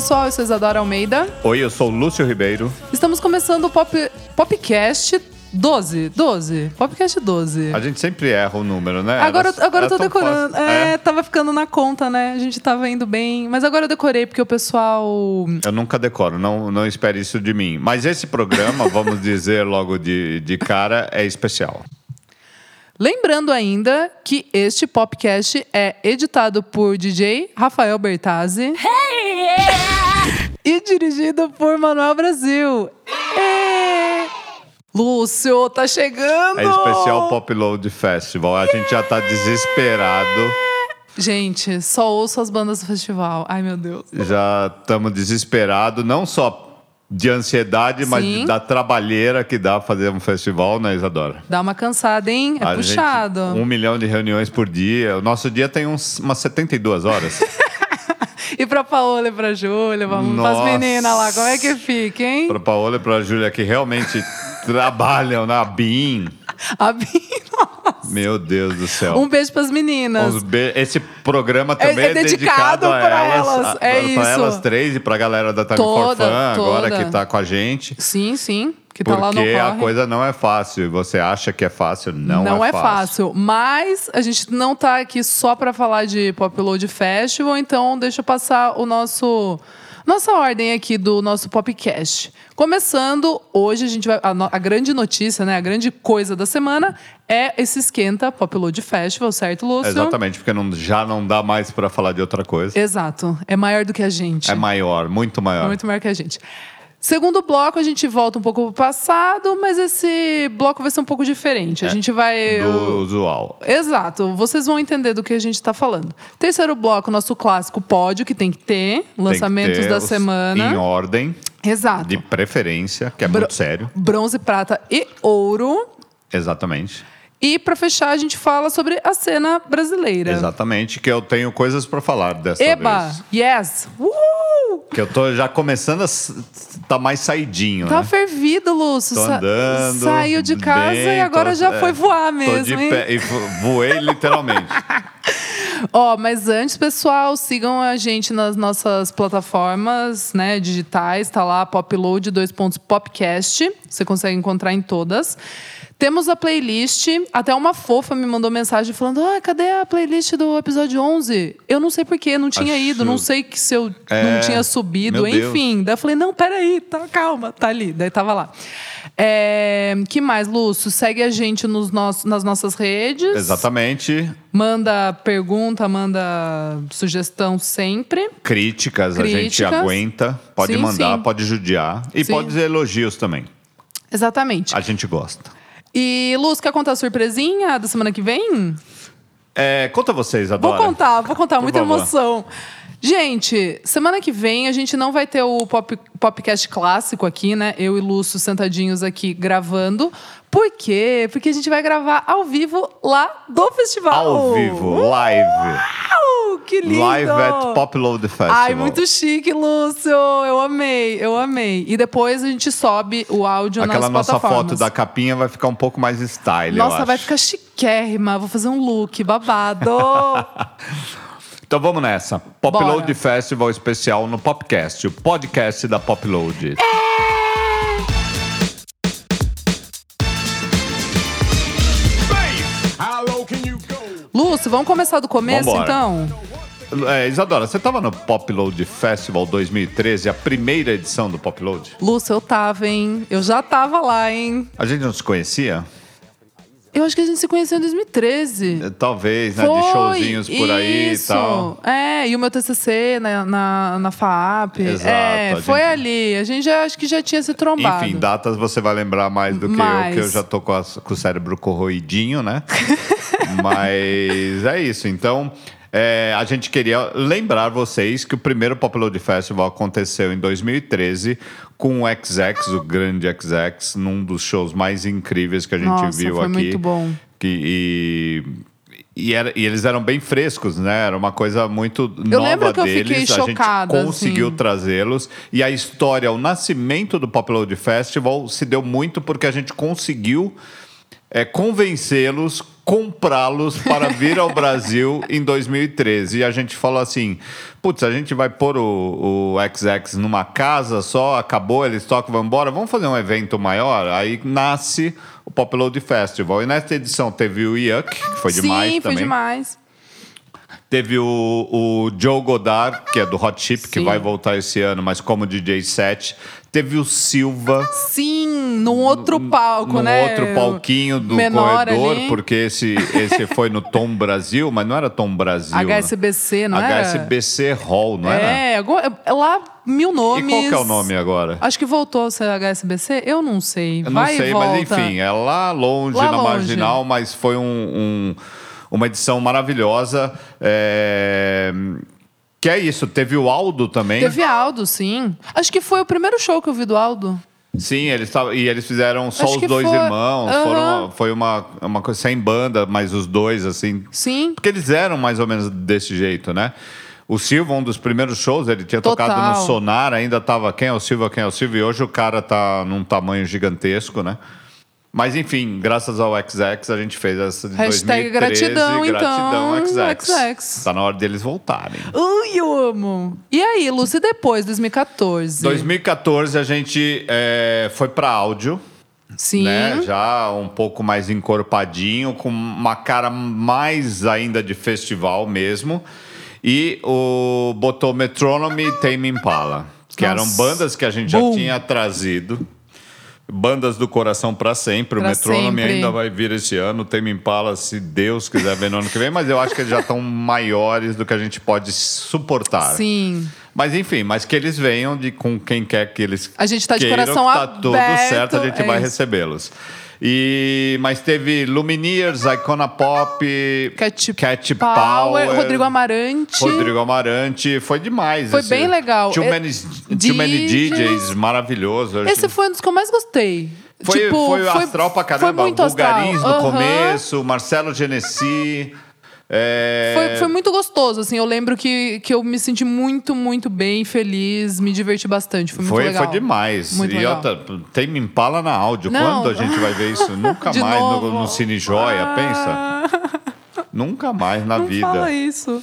pessoal, eu sou Isadora Almeida. Oi, eu sou o Lúcio Ribeiro. Estamos começando o Pop, Popcast 12. 12. Popcast 12. A gente sempre erra o número, né? Agora, Era- agora eu tô era decorando. fácil. É, tava ficando na conta, né? A gente tava indo bem. Mas agora eu decorei, porque o pessoal. Eu nunca decoro, não, não espere isso de mim. Mas esse programa, vamos dizer logo de, de cara, é especial. Lembrando ainda que este podcast é editado por DJ Rafael Bertazzi. e dirigido por Manuel Brasil. Lúcio, tá chegando! É especial Pop Load Festival. A gente já tá desesperado. Gente, só ouço as bandas do festival. Ai, meu Deus. Já estamos desesperados, não só de ansiedade, mas Sim. da trabalheira que dá fazer um festival, né, Isadora? Dá uma cansada, hein? É A puxado. Gente, um milhão de reuniões por dia. O nosso dia tem uns, umas 72 horas. E pra Paola e pra Júlia, vamos Nossa. pras meninas lá, como é que fica, hein? Para Paola e para Júlia que realmente trabalham na BIM. A Bia, nossa. Meu Deus do céu. Um beijo pras meninas. Uns be- Esse programa também É- é, é dedicado dedicado, a pra elas, elas, a- é isso. elas três e pra galera da Time Toda, for Fun agora toda. que tá com a gente. Sim, sim. Que tá lá no Porque a coisa não é fácil. E você acha que é fácil? Não, Não, é, é fácil. Mas a gente não tá aqui só pra falar de Pop Load Festival, então deixa eu passar o nosso. Nossa ordem aqui do nosso Popcast. Começando, hoje a gente vai. A, no- a grande notícia, né? A grande coisa da semana é esse esquenta Pop Load Festival, certo, Lúcio? Exatamente, porque não- já não dá mais pra falar de outra coisa. Exato. É maior do que a gente. É maior, muito maior. É muito maior que a gente. Segundo bloco, a gente volta um pouco pro passado, mas esse bloco vai ser um pouco diferente. A gente vai. do usual. Exato, vocês vão entender do que a gente está falando. Terceiro bloco, nosso clássico pódio, que tem que ter. Tem que Lançamentos ter da os- semana. Em ordem, Exato. de preferência, que é Bro- muito sério. Bronze, prata e ouro. Exatamente. E para fechar, a gente fala sobre a cena brasileira. Exatamente, que eu tenho coisas pra falar dessa Eba! vez. Yes! Uhul! Que eu tô já começando a tá mais saidinho, Tá né? fervido, Lúcio. Tô andando. Saiu de casa bem, e agora tô- já é, foi voar mesmo, pé, e vo- voei literalmente. Ó, mas antes, pessoal, sigam a gente nas nossas plataformas, né, digitais, tá lá Popload dois pontos Popcast. Você consegue encontrar em todas. Temos a playlist. Até uma fofa me mandou mensagem falando: "Ah, cadê a playlist do episódio 11?" Eu não sei porquê, não tinha Acho- ido, não sei que se eu É, não tinha subido, meu Deus. enfim. Daí eu falei: "Não, peraí, tá, calma, tá ali". Daí tava lá. É, que mais, Lúcio? Segue a gente nos nossos, nas nossas redes. Exatamente. Manda pergunta, manda sugestão sempre. Críticas, a gente Críticas. aguenta. Pode Sim, mandar, sim. pode judiar. E Sim. pode dizer elogios também. Exatamente. A gente gosta. E, Luz, quer contar a surpresinha da semana que vem? É, conta vocês, Vou adora. contar, vou contar, Por muita favor. emoção. Gente, semana que vem a gente não vai ter o pop, Popcast clássico aqui, né? Eu e Lúcio sentadinhos aqui gravando. Por quê? Porque a gente vai gravar ao vivo lá do festival. Ao vivo, live. Uau, que lindo! Live at Popload Festival. Ai, muito chique, Lúcio. Eu amei, eu amei. E depois a gente sobe o áudio Aquela nas nossa foto da capinha vai ficar um pouco mais style, Nossa, vai ficar chiquérrima. Vou fazer um look babado. Então vamos nessa. Popload Festival especial no Popcast, o podcast da Popload. How Lúcio, vamos começar do começo, Vambora. então? É, Isadora, você estava no Popload Festival 2013, a primeira edição do Popload? Lúcio, eu tava, hein? Eu já tava lá, hein? A gente não se conhecia? Eu acho que a gente se conheceu em 2013. É, Talvez, né? Foi, de showzinhos por aí isso. e tal. É, e o meu TCC na, na, na FAP. Exato, é, a foi gente- ali. A gente já, acho que já tinha se trombado. Enfim, datas você vai lembrar mais do que eu, que eu já tô com, as- com o cérebro corroidinho, né? Mas é isso. Então, é, a gente queria lembrar vocês que o primeiro Popload Festival aconteceu em 2013 com o XX, o grande XX, num dos shows mais incríveis que a gente Nossa, viu foi aqui. muito bom. Que, e, e, era- e eles eram bem frescos, né? Era uma coisa muito nova lembro que eu deles. fiquei a gente chocada, conseguiu assim. trazê-los. E a história, o nascimento do Popload Festival se deu muito porque a gente conseguiu é, convencê-los comprá-los para vir ao Brasil em 2013. E a gente falou assim: putz, a gente vai pôr o, o XX numa casa só, acabou, eles tocam, vão embora, vamos fazer um evento maior? Aí nasce o Pop Load Festival. E nessa edição teve o Yuck, que foi Sim, demais foi também. demais. Teve o, o Joe Godard, que é do Hot Chip, que Sim. vai voltar esse ano, mas como DJ set. Teve o Silva. Sim, num outro palco, num né? outro palquinho do Menor corredor, ali. porque esse, esse foi no Tom Brasil, mas não era Tom Brasil. né? HSBC, não era? HSBC Hall, não era? É, agora- é lá mil E nomes. qual que é o nome agora? Acho que voltou a ser HSBC? Eu não sei. Eu não Vai sei, e mas enfim, é lá longe, Lá na longe. Marginal, mas foi um, um- uma edição maravilhosa. é, Que é isso, teve o Aldo também. Teve Aldo, sim. Acho que foi o primeiro show que eu vi do Aldo. Sim, eles tavam, e eles fizeram só Acho os dois foi- irmãos. Aham. Foram, foi uma, uma coisa sem banda, mas os dois, assim. Sim. Porque eles eram mais ou menos desse jeito, né? O Silva, um dos primeiros shows, ele tinha Total. tocado no Sonar, ainda tava quem é o Silva, quem é o Silva, e hoje o cara tá num tamanho gigantesco, né? Mas enfim, graças ao XX a gente fez essa de Hashtag 2013. gratidão, gratidão então, XX. XX. Tá na hora deles voltarem. Ui, eu amo. E aí, Lúcia, depois, 2014? 2014 a gente é, foi pra áudio. Sim. né? Já um pouco mais encorpadinho, com uma cara mais ainda de festival mesmo. E o botou Metronome e Tame Impala, que Nossa. eram bandas que a gente já Boom. tinha trazido. Bandas do coração para sempre. Pra o Metronome sempre. ainda vai vir esse ano. Tame Impala, se Deus quiser ver no ano que vem. Mas eu acho que eles já estão maiores do que a gente pode suportar. Sim. Mas enfim, mas que eles venham de com quem quer que eles A gente tá de queiram, coração tá tudo aberto, certo, a gente é vai recebê-los. E mas teve Lumineers, Icona Pop, Cat, Cat Power, Power, Rodrigo Amarante. Rodrigo Amarante, foi demais. Foi esse- bem legal. Too É- many, too many DJs. Maravilhoso. Esse foi um dos que eu mais gostei. foi, tipo, foi astral pra caramba. Foi muito astral. No começo, Marcelo Genesi. É, Foi, foi muito gostoso, assim. Eu lembro que, que eu me senti muito, muito bem, feliz, me diverti bastante. Foi muito Foi, legal. foi demais. Muito e legal. outra, tem Me Impala na áudio. Não. Quando a gente vai ver isso? Nunca mais novo. no, no Cine Joia, pensa. Ah, Nunca mais na Não vida. fala isso.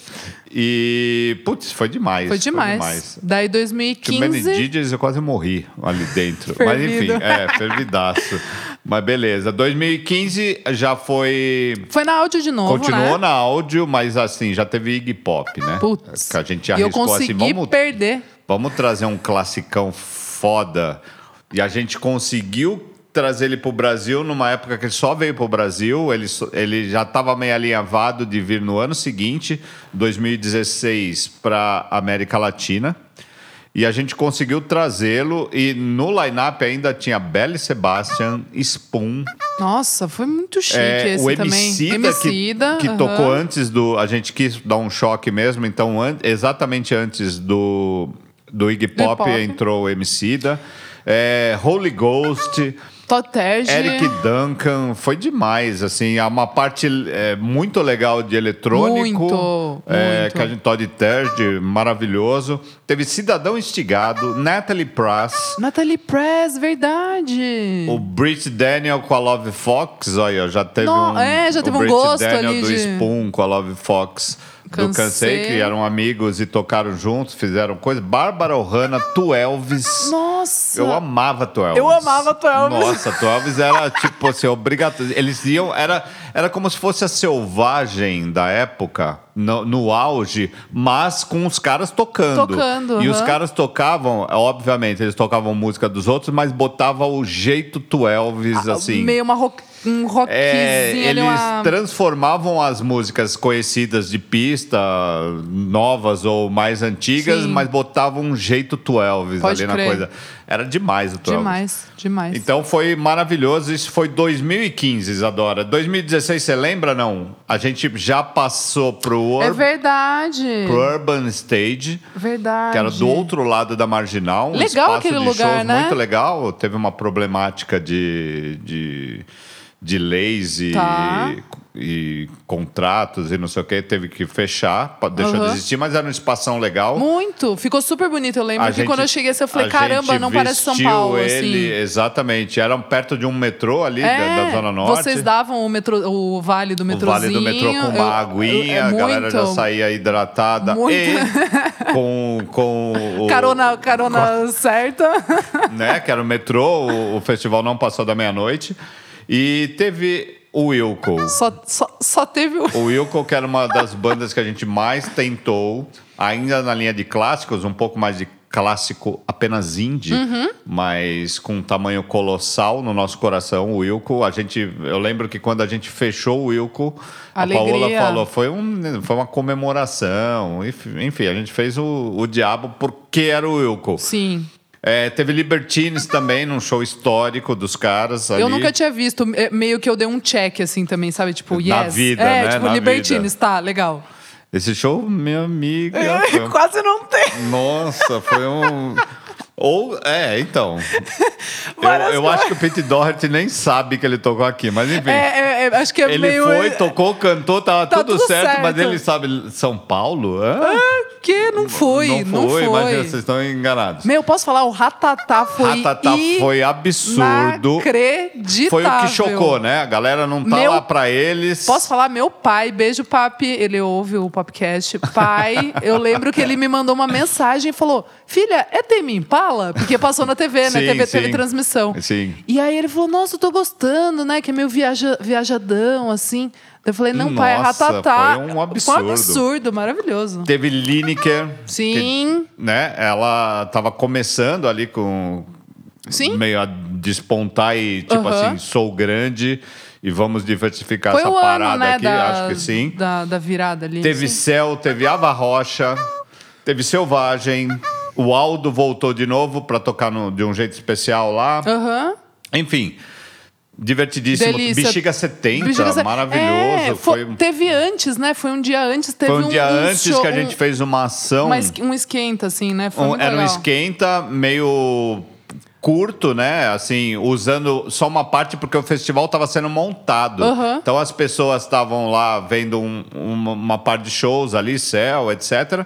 E, putz, foi demais. Foi demais. Daí Too Many 2015. DJs eu quase morri ali dentro. Mas enfim, é, fervidaço. Mas beleza. 2015 já foi. Foi na áudio de novo, Continuou né? na áudio, mas assim, já teve Iggy Pop, né? Putz. Que a gente E eu arriscou consegui assim, vamos, perder. vamos trazer um classicão foda. E a gente conseguiu trazer ele pro Brasil numa época que ele só veio pro Brasil. Ele, ele já estava meio alinhavado de vir no ano seguinte, 2016, para América Latina. E a gente conseguiu trazê-lo. E no line-up ainda tinha Belly Sebastian, Spoon, Nossa, foi muito chique é, esse o também. Emicida, Emicida, que, que tocou antes do... A gente quis dar um choque mesmo, então an- exatamente antes do, do Iggy Pop, Pop. entrou o Emicida. É, Holy Ghost, Todd Terje. Eric Duncan, foi demais, assim, há uma parte é, muito legal de eletrônico. Muito, é, muito. Que a gente Todd Terje, maravilhoso. Teve Cidadão Instigado, Natalie Prass, Natalie Press, verdade. o Brit Daniel com a Love Fox, olha, já teve No- um. é, já teve um Brit gosto Daniel ali do de- Spoon com a Love Fox do Cansei. Cansei, que eram amigos e tocaram juntos, fizeram coisa. Bárbara Ohana, Tu Elvis. Nossa. Eu amava Tu Elvis. Eu amava Tu Elvis. Nossa, Tu Elvis era tipo assim, obrigatório. Eles iam, era, era como se fosse a selvagem da época, no, no auge, mas com os caras tocando. Tocando, E os aham. caras tocavam, obviamente, eles tocavam música dos outros, mas botava o jeito Tu Elvis, assim. Ah, Meio uma rock, um rockzinho É, eles uma... transformavam as músicas conhecidas de pista, novas ou mais antigas, Sim. mas botavam um jeito Tu Elvis Pode ali na crer. coisa. Era demais o Tu Elvis. Demais, demais. Então foi maravilhoso. Isso foi 2015, Isadora. 2016, você lembra, não? A gente já passou pro, É Ur verdade. pro Urban Stage, Verdade. que era do outro lado da Marginal. Legal aquele lugar, né? muito legal. Teve uma problemática de, de, de leis e, Tá. e contratos e não sei o que, teve que fechar, deixou Aham. de existir, mas era um espação legal. Muito. Ficou super bonito. Eu lembro A que gente- quando eu cheguei assim, eu falei, caramba, não parece São Paulo, ele, assim. Exatamente. Era perto de um metrô ali da, É, da Zona Norte. Vocês davam o, metrô, o vale do o metrozinho. vale do metrô com uma eu- aguinha, eu- é a galera já saía hidratada. Muito. E com, com o. Carona, carona certa. né? Que era o metrô, o, o festival não passou da meia-noite. E teve o Wilco. Só, só, só teve o. O Wilco, que era uma das bandas que a gente mais tentou, ainda na linha de clássicos, um pouco mais de clássico apenas indie, Uhum. mas com um tamanho colossal no nosso coração, o Wilco. A gente, eu lembro que quando a gente fechou o Wilco, a Alegria. Paola falou, foi, um, foi uma comemoração. Enfim, Enfim, a gente fez o, o diabo porque era o Wilco. Sim. É, teve Libertines também, num show histórico dos caras ali. Eu nunca tinha visto. é, Meio que eu dei um check, assim, também, sabe? Tipo, yes. Na vida, é, né? tipo, Na Libertines, tá, legal. Esse show, minha amiga... foi um- Quase não tem. Nossa, foi um. Ou, é, então. Eu, eu acho que o Pete Doherty nem sabe que ele tocou aqui, mas enfim. É, é, é, acho que é ele meio. foi, tocou, cantou, tava Tá tudo, tudo certo, mas certo. ele sabe São Paulo? Hã? Que não foi, não foi. imagina, vocês estão enganados. Meu, posso falar? O Ratatá foi. Ratatá foi absurdo. Inacreditável. Foi o que chocou, né? A galera não tá Meu- lá pra eles. Posso falar? Meu pai, beijo, papi. Ele ouve o podcast. Pai, eu lembro que ele me mandou uma mensagem e falou: Filha, é Temi Impala? Porque passou na TV, né? Sim, TV sim. teve transmissão. Sim. E aí ele falou: Nossa, eu tô gostando, né? Que é meio viaja, viajadão, assim. Eu falei: Não, pai, é Nossa, Ratatá. foi um Foi absurdo. um absurdo, maravilhoso. Teve Lineker. Sim. que, né? Ela tava começando ali com. Sim. Meio a despontar e, tipo assim, sou grande e vamos diversificar Foi essa parada ano, né? aqui. da, Acho que sim. Da, da virada ali. Teve sim. Céu, teve Ava Rocha, teve Selvagem. O Aldo voltou de novo para tocar no- de um jeito especial lá. Aham. Enfim, divertidíssimo. Delícia. Bexiga 70, Bexiga se- maravilhoso. É, foi, foi- Teve antes, né? Foi um dia antes. Teve foi um dia antes show- que a gente um- fez uma ação. uma um esquenta, assim, né? Um- era um legal. esquenta meio curto, né? Assim, usando só uma parte porque o festival estava sendo montado. Aham. Então as pessoas estavam lá vendo um- uma, uma parte de shows ali, céu, etc.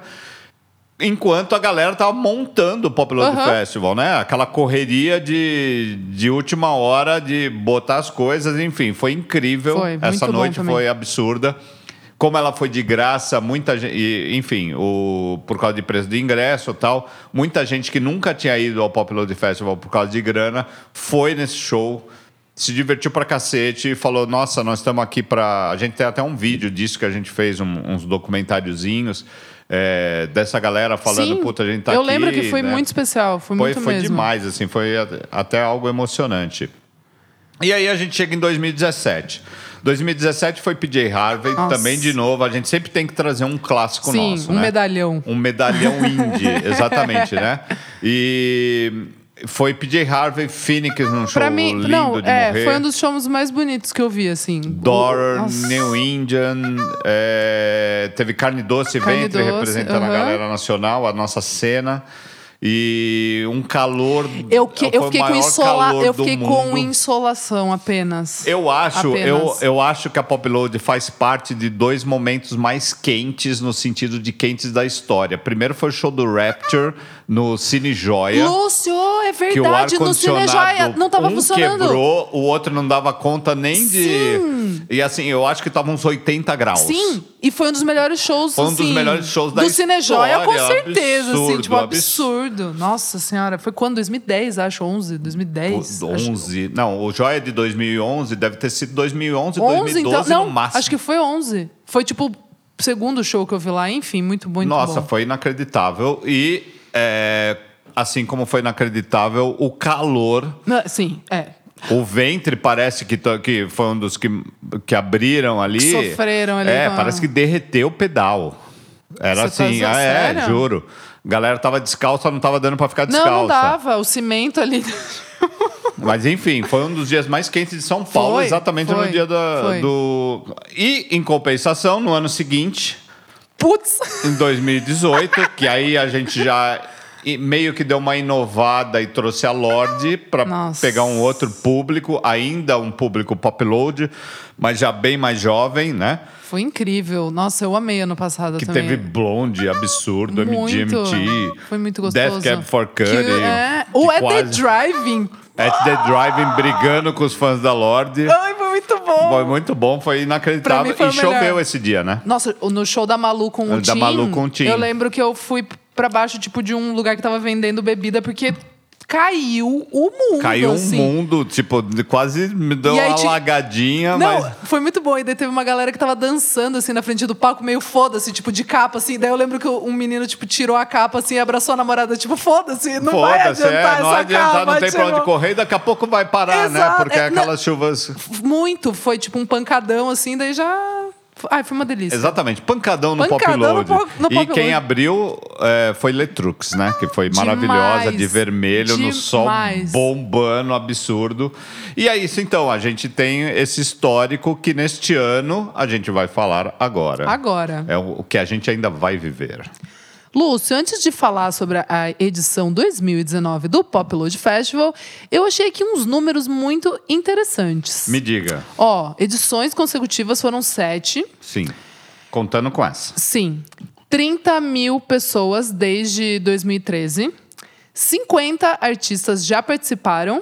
Enquanto a galera tava montando o Pop Aham. Festival, né? Aquela correria de, de última hora de botar as coisas, enfim, foi incrível. Foi, Essa noite foi absurda. Como ela foi de graça, muita gente, e, enfim, o, por causa de preço de ingresso e tal, muita gente que nunca tinha ido ao Pop Load Festival por causa de grana foi nesse show, se divertiu pra cacete e falou: Nossa, nós estamos aqui pra. A gente tem até um vídeo disso que a gente fez, um- uns documentáriozinhos é, dessa galera falando: Sim, Puta, a gente tá eu aqui. lembro que foi né? muito especial. Foi, Foi, muito foi mesmo. demais, assim, foi até algo emocionante. E aí a gente chega em 2017. 2017 foi PJ Harvey, Nossa. também de novo. A gente sempre tem que trazer um clássico Sim, nosso, um né? medalhão. Um medalhão indie, exatamente, né? E foi PJ Harvey, Phoenix num show Pra mim, lindo não, de é, morrer. foi um dos shows mais bonitos que eu vi, assim. Nossa. New Indian, é, teve Carne Doce Carne Ventre Doce, representando a aham. galera nacional, a nossa cena. E um calor. Eu, que, eu fiquei com insola, eu do fiquei com insolação apenas. Eu acho, Apenas. eu, eu acho que a Pop Load faz parte de dois momentos mais quentes no sentido de quentes da história. Primeiro foi o show do Rapture no Cine Joia. Lúcio, é que o verdade, no Cine Joia não tava um funcionando. quebrou, o outro não dava conta nem Sim. de... E assim, eu acho que tava uns 80 graus. Sim, e foi um dos melhores shows, Foi um dos assim, melhores shows da do Cinejoia, com história. certeza, assim, Absurdo, tipo, absurdo. Nossa senhora, foi quando? 2010, acho, 11, 2010. O- acho. 11. Não, o Joia de 2011 deve ter sido 2011, 11, 2012 então, não, no máximo. acho que foi 11. Foi, tipo, o segundo show que eu vi lá, enfim, muito, muito Nossa, bom. foi inacreditável. E, é, assim como foi inacreditável, o calor Sim, é. O ventre parece que, to- que foi um dos que, que abriram ali. Sofreram ali É, com parece que derreteu o pedal. Era Você tá assim, dizendo ah, é, juro. Galera tava descalça, não tava dando pra ficar Não, descalça. não dava, o cimento ali. Mas enfim, foi um dos dias mais quentes de São Paulo, Foi, exatamente foi, no dia da, foi. do. E, em compensação, no ano seguinte, Putz! em 2018, que aí a gente já e meio que deu uma inovada e trouxe a Lorde para pegar um outro público, ainda um público pop load, mas já bem mais jovem, né? Foi incrível. Nossa, eu amei ano passado Que também. teve Blonde, absurdo, muito. MGMT. Foi muito gostoso. Death Cab for Cutie. Que- é. que O At The quase- Driving. At the Driving brigando com os fãs da Lorde. Ai, foi muito bom. Foi muito bom, foi inacreditável. foi e melhor. choveu esse dia, né? Nossa, no show da Malu com o Da Tim, Malu com o Tim. eu lembro que eu fui pra baixo, tipo, de um lugar que tava vendendo bebida, porque caiu o mundo, Caiu um assim. mundo, tipo, quase me deu aí uma ti- alagadinha, Não, mas. foi muito bom. E daí teve uma galera que tava dançando, assim, na frente do palco, meio foda-se, tipo, de capa, assim. Daí eu lembro que um menino, tipo, tirou a capa, assim, e abraçou a namorada, tipo, foda-se, não vai Foda-se, adiantar é, não essa adianta, capa. não tem pra tipo. onde correr, daqui a pouco vai parar, né? Exato, Porque é, aquelas chuvas. Muito, foi tipo um pancadão, assim, daí já... Ai, foi uma delícia. Exatamente, pancadão no Pancadão no Pop Load. no e Pop quem Load. abriu é, foi Letrux, né? Que foi Demais, maravilhosa, de vermelho, no sol demais. bombando, absurdo. E é isso então, a gente tem esse histórico que neste ano a gente vai falar agora. Agora. É o que a gente ainda vai viver. Lúcio, antes de falar sobre a- edição 2019 do Pop Load Festival, eu achei aqui uns números muito interessantes. Me diga, Ó, edições consecutivas foram sete. sim, contando com essa. Sim. 30 mil pessoas desde 2013. 50 artistas já participaram.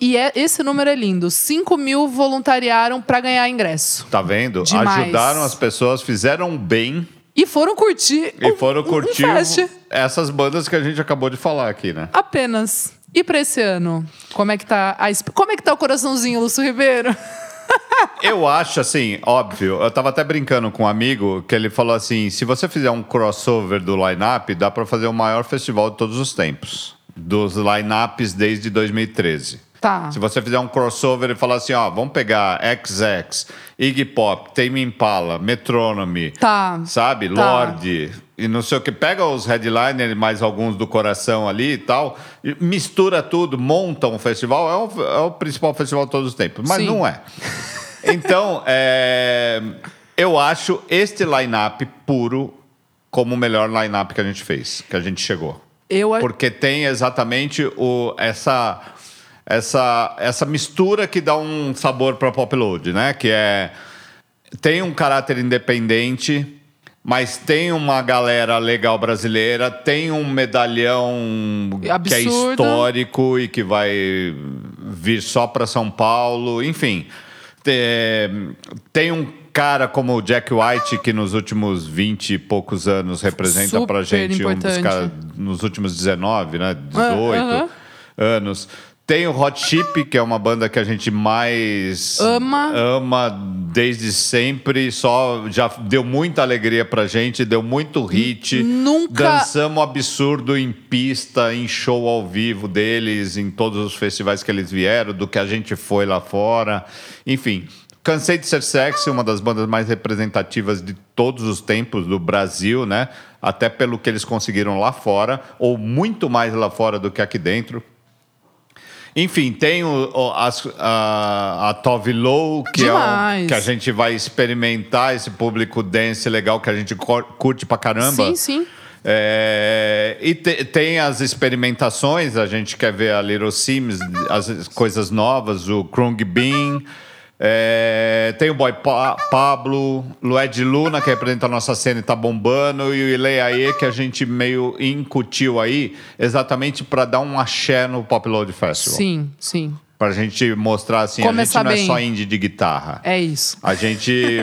E é, esse número é lindo. 5 mil voluntariaram para ganhar ingresso. Tá vendo? Demais. Ajudaram as pessoas, fizeram bem E foram curtir. e um- foram um curtir fest. essas bandas que a gente acabou de falar aqui, né? Apenas. E pra esse ano? Como é que tá a, Como é que tá o coraçãozinho, Lúcio Ribeiro? Eu acho assim, óbvio. Eu tava até brincando com um amigo que ele falou assim: se você fizer um crossover do line-up, dá pra fazer o maior festival de todos os tempos. Dos line-ups desde 2013. Tá. Se você fizer um crossover e falar assim, ó, vamos pegar XX, Iggy Pop, Tame Impala, Metronomy, Tá. sabe, Tá. Lorde e não sei o que, pega os headliners mais alguns do coração ali e tal, e mistura tudo, monta um festival, é o, é o principal festival de todos os tempos, mas Sim. não é. Então, é, eu acho este line-up puro como o melhor line-up que a gente fez, que a gente chegou. Eu Porque tem exatamente o, essa, essa, essa mistura que dá um sabor para Pop Load, né? Que é. Tem um caráter independente, mas tem uma galera legal brasileira, tem um medalhão que é Absurdo. histórico e que vai vir só para São Paulo, enfim. Tem, um cara como o Jack White, que nos últimos 20 e poucos anos representa pra Super gente um dos importante. caras nos últimos 19, né? 18 aham. anos. Tem o Hot Chip, que é uma banda que a gente mais Ama. ama desde sempre, só já deu muita alegria pra gente, deu muito hit. Nunca- Dançamos absurdo em pista, em show ao vivo deles, em todos os festivais que eles vieram, do que a gente foi lá fora. Enfim, Cansei de Ser Sexy, uma das bandas mais representativas de todos os tempos do Brasil, né? Até pelo que eles conseguiram lá fora, ou muito mais lá fora do que aqui dentro. Enfim, tem o, o- as- a, a Tove Low, que, é um- Demais. que a gente vai experimentar esse público dance legal que a gente curte pra caramba. Sim, sim. É, e te- tem as experimentações, a gente quer ver a Little Sims, as coisas novas, o Krung Bean. É, tem o Boy Pa- Pablo, Lued Luna, que representa a nossa cena e tá bombando, e o Ileaê, que a gente meio incutiu aí, exatamente para dar um axé no Pop Load Festival. Sim, sim. Pra gente mostrar assim, Começar a gente não é só indie de guitarra. É isso. A gente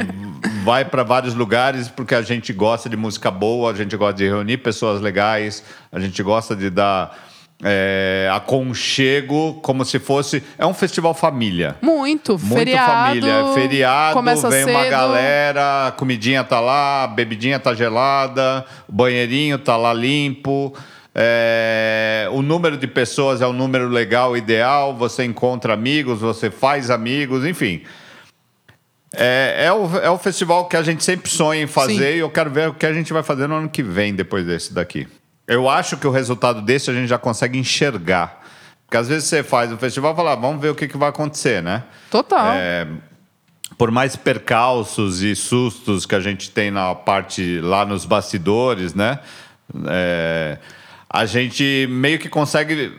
vai para vários lugares porque a gente gosta de música boa, a gente gosta de reunir pessoas legais, a gente gosta de dar é, aconchego como se fosse. É um festival família. Muito. Muito feriado. família. É Feriado, começa vem uma cedo. galera, a comidinha tá lá, a bebidinha tá gelada, o banheirinho tá lá limpo. é, o número de pessoas é um número legal, ideal. Você encontra amigos, você faz amigos, enfim. É, é, o, é o festival que a gente sempre sonha em fazer Sim. e eu quero ver o que a gente vai fazer no ano que vem depois desse daqui. Eu acho que o resultado desse a gente já consegue enxergar. Porque às vezes você faz o festival e fala, ah, vamos ver o que, que vai acontecer, né? Total. É, por mais percalços e sustos que a gente tem na parte lá nos bastidores, né? É, a gente meio que consegue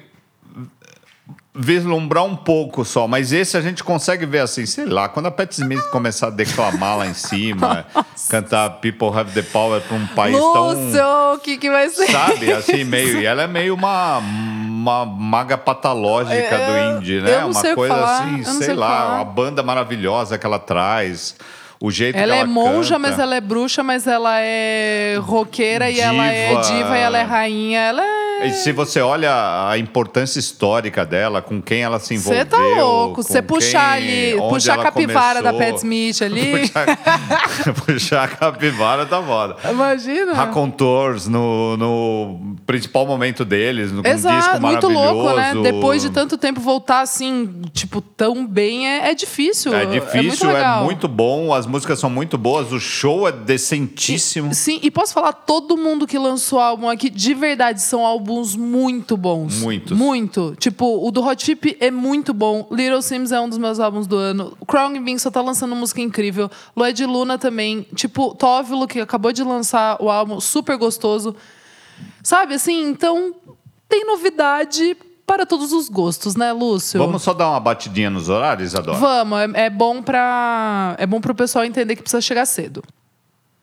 vislumbrar um pouco só, mas esse a gente consegue ver assim, sei lá, quando a Pat Smith começar a declamar lá em cima, cantar People Have the Power para um país Lúcio, tão. o que, que vai ser? Sabe, assim, meio. E ela é meio uma, uma maga patológica É, do indie, eu né? Uma coisa assim, sei sei lá, uma banda maravilhosa que ela traz. O jeito Ela é ela monja, canta. mas ela é bruxa, mas ela é roqueira e ela é Diva. diva e ela é rainha. Ela é. E se você olha a importância histórica dela, com quem ela se envolveu. Você tá louco. Você puxar quem- ali, puxar a capivara da começou. Pat Smith ali. puxar, puxar a capivara tá foda. Imagina. Raconteurs no, no principal momento deles, no um disco Exato, muito maravilhoso. louco, né? Depois de tanto tempo voltar assim, tipo, tão bem, é, é difícil. É difícil, muito é muito bom, as músicas são muito boas, o show é decentíssimo. Sim, e posso falar, todo mundo que lançou álbum aqui, de verdade, são álbuns muito bons. Muitos. Muito. Tipo, o do Hot Chip é muito bom. Little Sims é um dos meus álbuns do ano. Crown Bean só tá lançando música incrível. Lloyd Luna também. Tipo, Tóvilo, que acabou de lançar o álbum, super gostoso. Sabe, assim, então tem novidade para todos os gostos, né, Lúcio? Vamos só dar uma batidinha nos horários, Isadora? Vamos, é, é bom para é bom pro pessoal entender que precisa chegar cedo.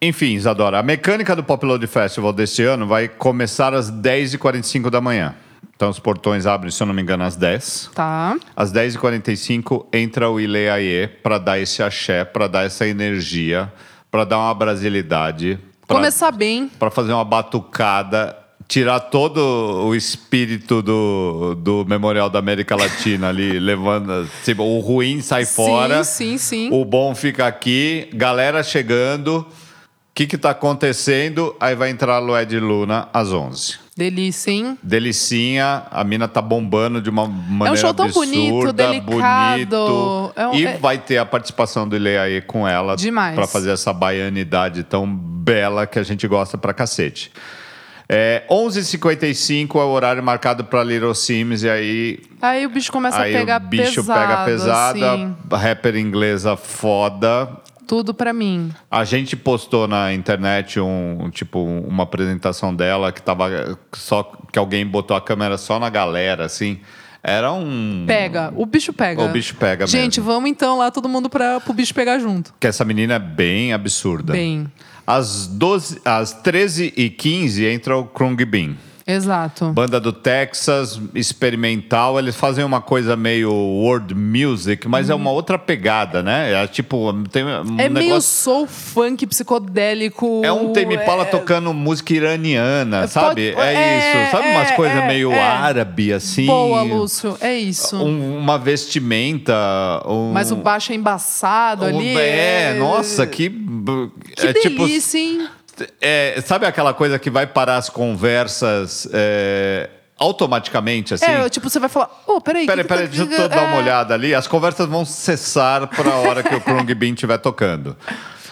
Enfim, Isadora, a mecânica do Pop Load Festival deste ano vai começar às 10h45 da manhã. Então os portões abrem, se eu não me engano, às 10 Tá? Às 10h45 entra o Ileaie para dar esse axé, para dar essa energia, para dar uma brasilidade. pra- Começar bem. para fazer uma batucada, tirar todo o espírito do, do Memorial da América Latina ali, levando. Tipo, o ruim sai fora. Sim, sim, sim. O bom fica aqui, galera chegando. O que que tá acontecendo? Aí vai entrar a Lued Luna às 11. Delícia, hein? Delicinha, a mina tá bombando de uma maneira show tão absurda, bonito, bonito. É um- e é- vai ter a participação do Ileaê com ela Demais. para fazer essa baianidade tão bela que a gente gosta pra cacete. É, 11h55 é o horário marcado para Little Sims e aí Aí o bicho começa aí a pegar o bicho pesado, pega pesada, assim. rapper inglesa foda. Tudo pra mim. A gente postou na internet um, tipo uma apresentação dela que tava só que alguém botou a câmera só na galera assim. Era um Pega. O bicho pega. O bicho pega Gente, mesmo. vamos então lá todo mundo pra, pro bicho pegar junto. que essa menina é bem absurda. Bem. Às 12, às 13h15 entra o Krung Bean. Exato. Banda do Texas, experimental. Eles fazem uma coisa meio world music, mas é uma outra pegada, né? É tipo, tem um Uhum. é meio negócio. soul funk psicodélico. É um Tame Impala é- tocando música iraniana, sabe? pode- é, é, isso. Sabe umas é, coisas é, meio é. árabe, assim? Boa, Lúcio. É isso. Um- uma vestimenta. Um, Mas o baixo é embaçado um- ali. É, nossa, que. Que é tipo. delícia, hein? É, sabe aquela coisa que vai parar as conversas é, automaticamente, assim? É, tipo, você vai falar, ô, peraí. Peraí, que peraí, tá- deixa eu dar uma é, olhada ali. As conversas vão cessar para a hora que o Krung Bean estiver tocando.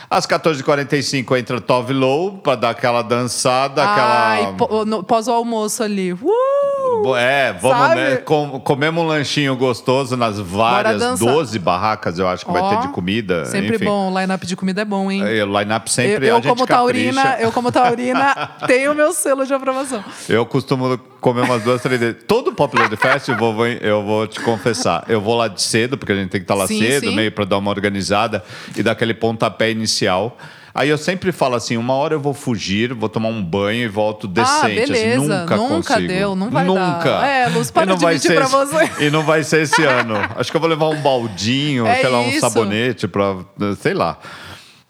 Às 14h45 entra Tove Low para dar aquela dançada, Ai, aquela. pós o almoço ali. Uh! É, vamos, né? Com, comemos um lanchinho gostoso nas várias dançar. 12 barracas, eu acho que vai Ó, ter de comida. Sempre enfim. bom. O line-up de comida é bom, hein? É, O line-up sempre eu, a eu gente como taurina, capricha. eu como taurina, tenho meu selo de aprovação. Eu costumo comer umas duas, três vezes. Todo Popular The Festival, eu vou, eu vou te confessar. Eu vou lá de cedo, porque a gente tem que estar lá Sim, cedo, sim. meio para dar uma organizada e dar aquele pontapé inicial. Aí eu sempre falo assim: uma hora eu vou fugir, vou tomar um banho e volto decente. ah, assim, beleza. nunca, nunca consigo. deu, não vai Nunca. dar. É, Luz, para E não de vai mentir ser pra esse- você. E não vai ser esse ano. Acho que eu vou levar um baldinho, É sei lá, um isso. sabonete para, sei lá.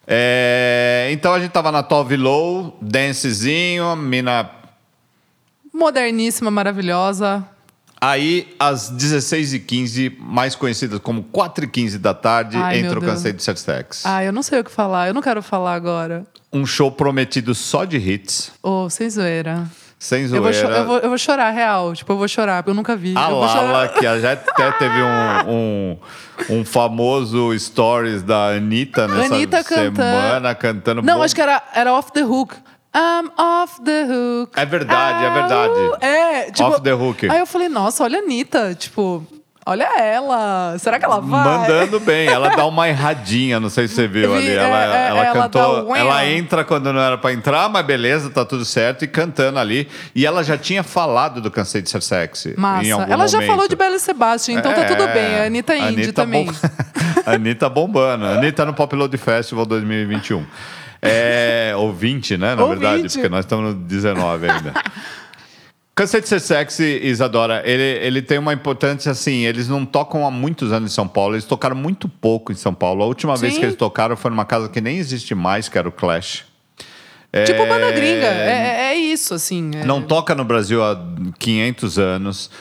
É, então a gente tava na Tove Low, dancezinho, mina Moderníssima, maravilhosa. Aí, às 16h15, mais conhecidas como 4h15 da tarde, Ai, entra o. Cansei de Sex Ah, eu não sei o que falar. Eu não quero falar agora. Um show prometido só de hits, Ô, sem zoeira. sem Eu zoeira. vou, cho- eu, vou, eu vou chorar, real. Tipo, eu vou chorar, porque eu nunca vi. A eu vou Lala, que já até teve um, um, um famoso stories da Anitta nessa Anitta cantando. semana, cantando. Não, bom- acho que era, era Off the Hook. I'm off the hook. É verdade, é Ah, verdade. É, tipo. Off the hook. Aí eu falei, nossa, olha a Anitta. Tipo, Olha ela! Será que ela vai? Mandando bem. Ela dá uma erradinha, não sei se você viu ali. é, Ela, é, ela ela cantou. ela entra quando não era pra entrar, mas beleza, tá tudo certo. E cantando ali. E ela já tinha falado do Cansei de Ser Sexy. Massa. Ela já momento. falou de Bela e Sebastian, então tá tudo É, bem. A Anitta Indie Anitta também. bom- Anitta bombando. Anitta no Pop Load Festival 2021. É, ou 20, né? Na verdade, 20. porque nós estamos no 19 ainda. Cansei de ser sexy, Isadora. Ele, ele tem uma importância assim. Eles não tocam há muitos anos em São Paulo. Eles tocaram muito pouco em São Paulo. A última vez Sim. que eles tocaram foi numa casa que nem existe mais, que era o Clash. Tipo banda gringa. É, é isso, assim. é- Não toca no Brasil há 500 anos.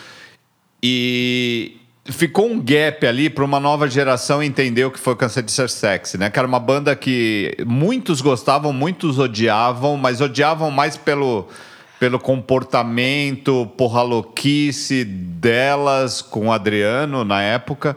E ficou um gap ali para uma nova geração entender o que foi Cansei de Ser Sexy, né? Que era uma banda que muitos gostavam, muitos odiavam, mas odiavam mais pelo, pelo comportamento, porra louquice delas com o Adriano na época.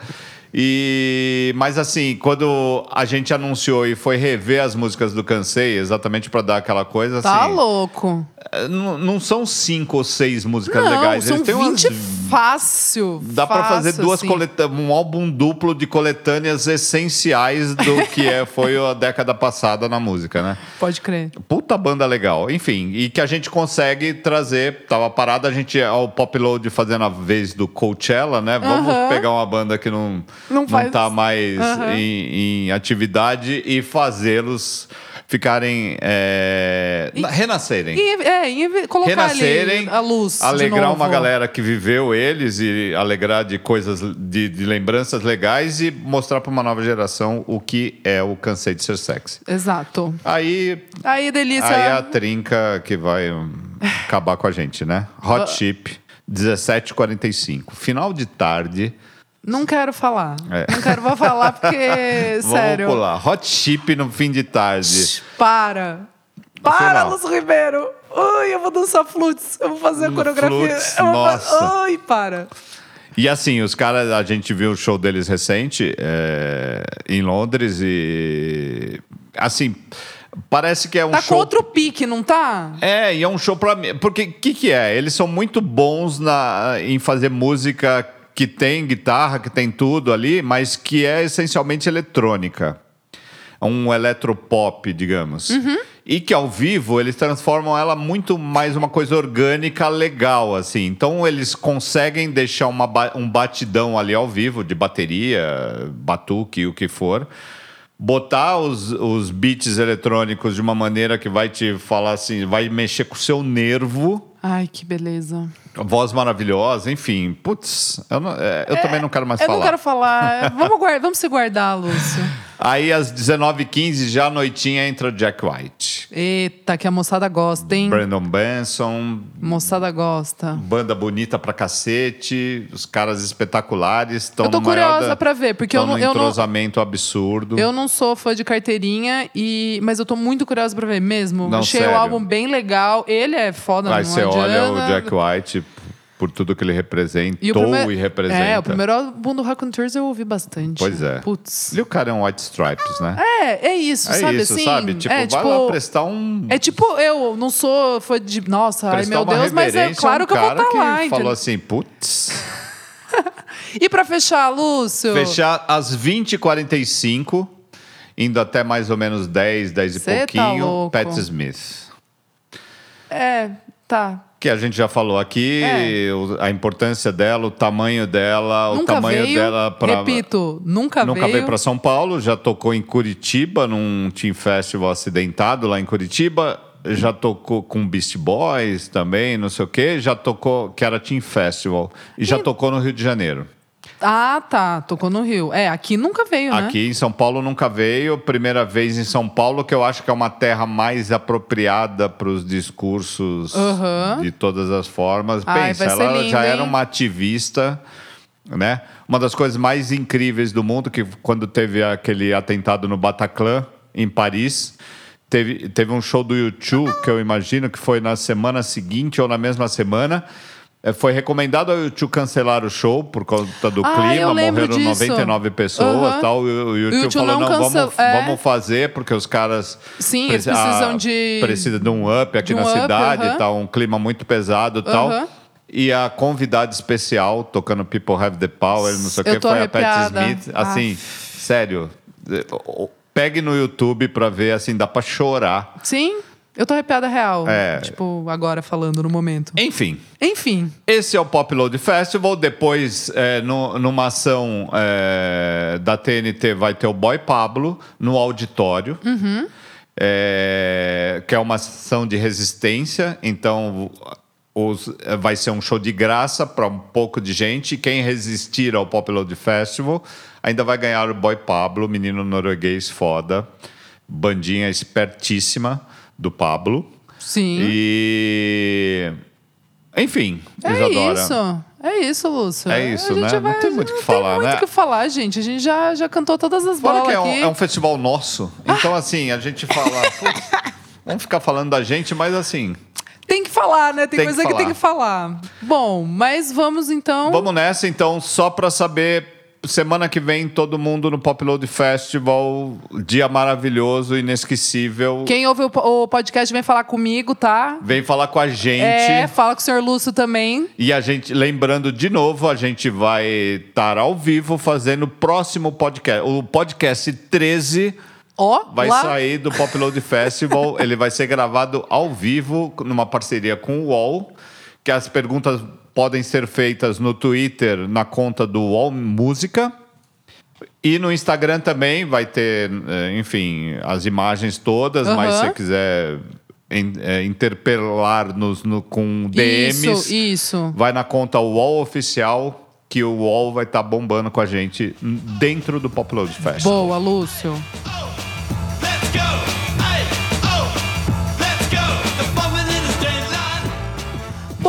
E mas assim, quando a gente anunciou e foi rever as músicas do Cansei, exatamente para dar aquela coisa Tá assim. louco. Não, não são cinco ou seis músicas Não, legais. são têm 20 umas... fácil. Dá pra fácil, fazer duas assim. coleta... um álbum duplo de coletâneas essenciais do que é, foi a década passada na música, né? Pode crer. Puta banda legal. Enfim, e que a gente consegue trazer. Tava parado, a gente é o Pop Load fazendo a vez do Coachella, né? Vamos Aham. pegar uma banda que não, Não não, faz- tá mais Aham. em, em atividade e fazê-los ficarem. é, renascerem. E, é, e colocar renascerem, a luz. alegrar uma galera que viveu eles e alegrar de coisas, de, de lembranças legais e mostrar para uma nova geração o que é o Cansei de Ser Sexy. Exato. Aí, Aí, delícia. aí a trinca que vai hum, acabar com a gente, né? Hot Chip, 17h45. Final de tarde. Não quero falar. É. Não quero falar porque, sério. Vamos pular. Hot Chip no fim de tarde. Para. Para. Lúcio Ribeiro. Ui, eu vou dançar flutes. Eu vou fazer a coreografia. flutes, eu vou nossa. Fa... Ui, para. E assim, os caras, a gente viu o show deles recente é, em Londres e. Assim, parece que é um Tá show. com outro pique, não tá? É, e é um show pra mim. Porque o que, que é? Eles são muito bons na, em fazer música que tem guitarra, que tem tudo ali, mas que é essencialmente eletrônica. É um eletropop, digamos. E que ao vivo eles transformam ela muito mais uma coisa orgânica, legal, assim. Então eles conseguem deixar uma um batidão ali ao vivo, de bateria, batuque, o que for. Botar os, os beats eletrônicos de uma maneira que vai te falar assim, vai mexer com o seu nervo. Ai, que beleza. Voz maravilhosa, enfim. Putz, eu, não- é, eu também não quero mais eu falar. não quero falar. vamos, guardar, vamos se guardar, Lúcio. Aí às 19h15, já à noitinha, entra o Jack White. Eita, que a moçada gosta, hein? Brandon Benson, Moçada gosta. banda bonita pra cacete, os caras espetaculares. Estão Eu tô curiosa da- pra ver, porque tão eu não- num eu não- entrosamento absurdo. Eu não sou fã de carteirinha, e... mas eu tô muito curiosa pra ver mesmo. Não, Achei sério. o álbum bem legal. Ele é foda, Aí não você olha o. Jack White por tudo que ele representou E primeiro- e representa. É, o primeiro álbum do Raconteurs eu ouvi bastante. Pois é. Putz. E o cara é um White Stripes, né? É, é isso, É sabe isso, assim? sabe? Tipo, é, vai lá prestar um. É tipo, eu não sou fã de. Nossa, ai prestar meu uma Deus, mas é claro um que eu vou estar que lá. falou entendeu? assim, putz. E pra fechar, Lúcio? Fechar às 20h45, indo até mais ou menos 10, 10 e Cê tá pouquinho, louco. Pat Smith. É, tá. Que a gente já falou aqui, É. a importância dela, o tamanho dela, nunca o tamanho veio. dela para. Repito, nunca, Nunca veio para São Paulo, já tocou em Curitiba, num Team Festival acidentado lá em Curitiba. Já tocou com Beast Boys também, não sei o quê. Já tocou, que era Team Festival. E, já tocou no Rio de Janeiro. Ah, tá. Tocou no Rio. É, aqui nunca veio, né? Aqui em São Paulo nunca veio. Primeira vez em São Paulo, que eu acho que é uma terra mais apropriada para os discursos Aham. de todas as formas. Ai, Pensa, ela lindo, já era hein? uma ativista, né? Uma das coisas mais incríveis do mundo, que quando teve aquele atentado no Bataclan, em Paris, teve, teve um show do YouTube, que eu imagino que foi na semana seguinte ou na mesma semana. Eh, Foi recomendado ao YouTube cancelar o show por conta do Ah, clima, morreram disso. 99 pessoas Aham. tal. E o YouTube YouTube falou: não não, vamos, é. vamos fazer, porque os caras. Sim, eles precisam de- Precisa de um up aqui de na um up, cidade aham. tal, um clima muito pesado e tal. E a convidada especial tocando People Have the Power, não sei o que, foi a Pat arrepiada. Smith. Assim, sério, eh, pegue no YouTube pra ver, assim, dá pra chorar. Sim, eu tô arrepiada real. É. Tipo, agora falando no momento. Enfim, Enfim, esse é o Pop Load Festival. Depois, é, no- numa ação é, da TNT, vai ter o Boy Pablo no auditório. É, que é uma ação de resistência. Então, os- vai ser um show de graça para um pouco de gente. Quem resistir ao Pop Load Festival ainda vai ganhar o Boy Pablo, menino norueguês foda. Bandinha espertíssima do Pablo. sim. E. Enfim, É Isadora. isso. É isso, Lúcio. É isso, né? Não tem muito o que não falar, tem muito né? o que falar, gente. A gente já, já cantou todas as Fora bolas que é um, é um festival nosso. Então, assim, a gente fala. "Putz, vamos ficar falando da gente, mas assim. Tem que falar, né? Tem, Tem que coisa que, tem falar. que falar. Bom, mas vamos então. Vamos nessa, então, só pra saber. Semana que vem, todo mundo no Pop Load Festival. Dia maravilhoso, inesquecível. Quem ouve o o podcast vem falar comigo, tá? Vem falar com a gente. É, fala com o senhor Lúcio também. E a gente, lembrando de novo, a gente vai estar ao vivo fazendo o próximo podcast. O podcast 13 Ó, vai lá. sair do Pop Load Festival. Ele vai ser gravado ao vivo, numa parceria com o UOL. Que as perguntas podem ser feitas no Twitter, na conta do UOL Música. E no Instagram também vai ter, eh, enfim, as imagens todas, mas se você quiser eh, interpelar-nos no- com DMs. Isso, isso. Vai na conta UOL Oficial, que o UOL vai estar bombando com a gente dentro do Pop Load Festival. Boa, Lúcio. Let's go!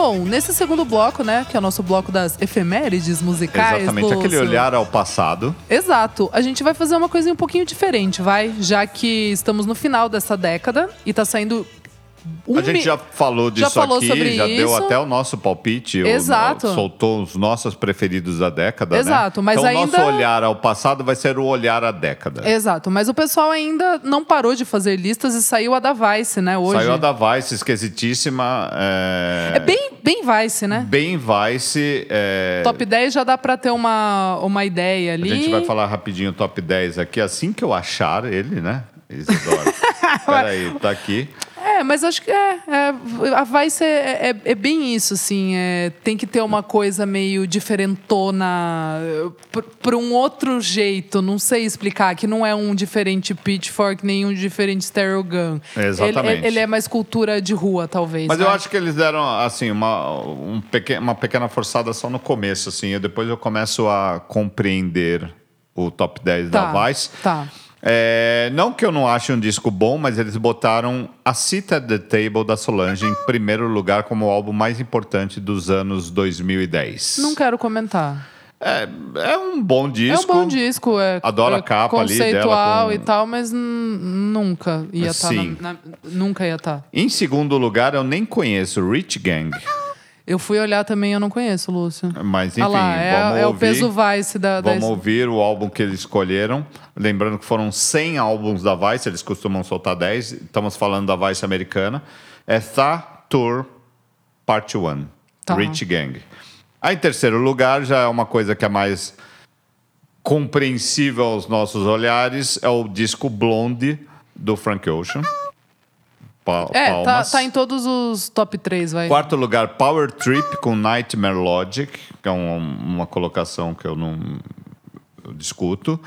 Bom, nesse segundo bloco, né, que é o nosso bloco das efemérides musicais. Exatamente, aquele Lúcio. olhar ao passado. Exato. A gente vai fazer uma coisinha um pouquinho diferente, vai? Já que estamos no final dessa década e tá saindo. Um a gente já falou disso falou aqui, já deu isso. até o nosso palpite. o- Exato. soltou os nossos preferidos da década, Exato, né? mas então, o ainda- nosso olhar ao passado vai ser o olhar à década. Exato, mas o pessoal ainda não parou de fazer listas e saiu a da Vice, né? Hoje. Saiu a da Vice, esquisitíssima. É, É bem, bem Vice, né? bem Vice. é, Top 10 já dá pra ter uma, uma ideia ali. A gente vai falar rapidinho o top 10 aqui, assim que eu achar ele, né? Isidoro. Peraí, tá aqui. É, mas acho que é, é, a Vice é, é, é bem isso, assim. é, tem que ter uma coisa meio diferentona pra um outro jeito. Não sei explicar, que não é um diferente Pitchfork, nem um diferente Stereo Gun. Exatamente. Ele, ele é mais cultura de rua, talvez. Mas eu né? acho que eles deram, assim, uma, um uma pequena forçada só no começo, assim. E depois eu começo a compreender o top 10 Tá, da Vice. tá. É, não que eu não ache um disco bom, mas eles botaram a Sit at the Table da Solange em primeiro lugar como o álbum mais importante dos anos 2010. Não quero comentar. É, é um bom É disco. um bom disco, é, Adoro a é capa ali dela conceitual com- e tal, mas nunca ia estar. Sim. nunca ia estar. Em segundo lugar, eu nem conheço Rich Gang. Eu fui olhar também, eu não conheço, Lúcio. Mas enfim, Ah lá, é, vamos é o ouvir. peso Vice da. da- Vamos ouvir o álbum que eles escolheram. Lembrando que foram 100 álbuns da Vice, eles costumam soltar 10. Estamos falando da Vice americana. É Tha Tour Part 1, Tá. Rich Gang. Aí, em terceiro lugar, já é uma coisa que é mais compreensível aos nossos olhares, é o disco Blonde, do Frank Ocean. Pa É, tá, palmas. tá em todos os top 3, vai. Quarto lugar, Power Trip com Nightmare Logic, que é um- uma colocação que eu não eu discuto.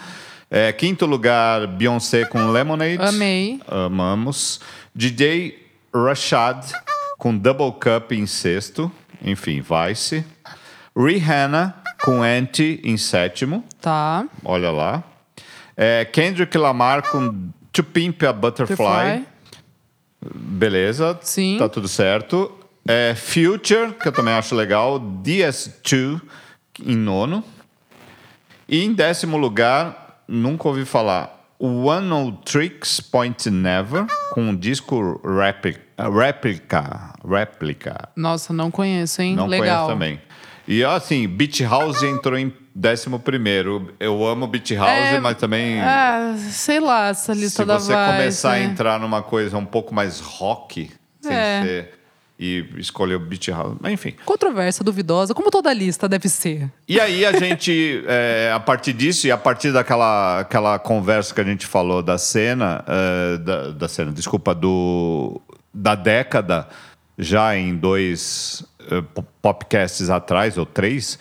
É, quinto lugar, Beyoncé com Lemonade. Amei. Amamos. DJ Rashad com Double Cup em sexto. Enfim, Vice. Rihanna com Anti em sétimo. Tá. Olha lá. É, Kendrick Lamar com To Pimp a Butterfly. Butterfly. Beleza. Sim. Tá tudo certo. É, Future, que eu também acho legal. DS2 em nono. E em décimo lugar, nunca ouvi falar. One No Tricks Point Never, com o disco Replica. Réplica. Réplica. Nossa, não conheço, hein? Não Legal. conheço também. E assim, Beach House entrou em décimo primeiro. Eu amo Beach House, É, mas também. Ah, sei lá, essa lista Se da você Vice. começar a né? entrar numa coisa um pouco mais rock, sem É. ser e escolheu Beach House. Mas, enfim. Controvérsia, duvidosa, como toda lista deve ser. E aí a gente, é, a partir disso e a partir daquela aquela conversa que a gente falou da cena, é, da, da cena, desculpa, do, da década, já em dois po- podcasts atrás, ou três,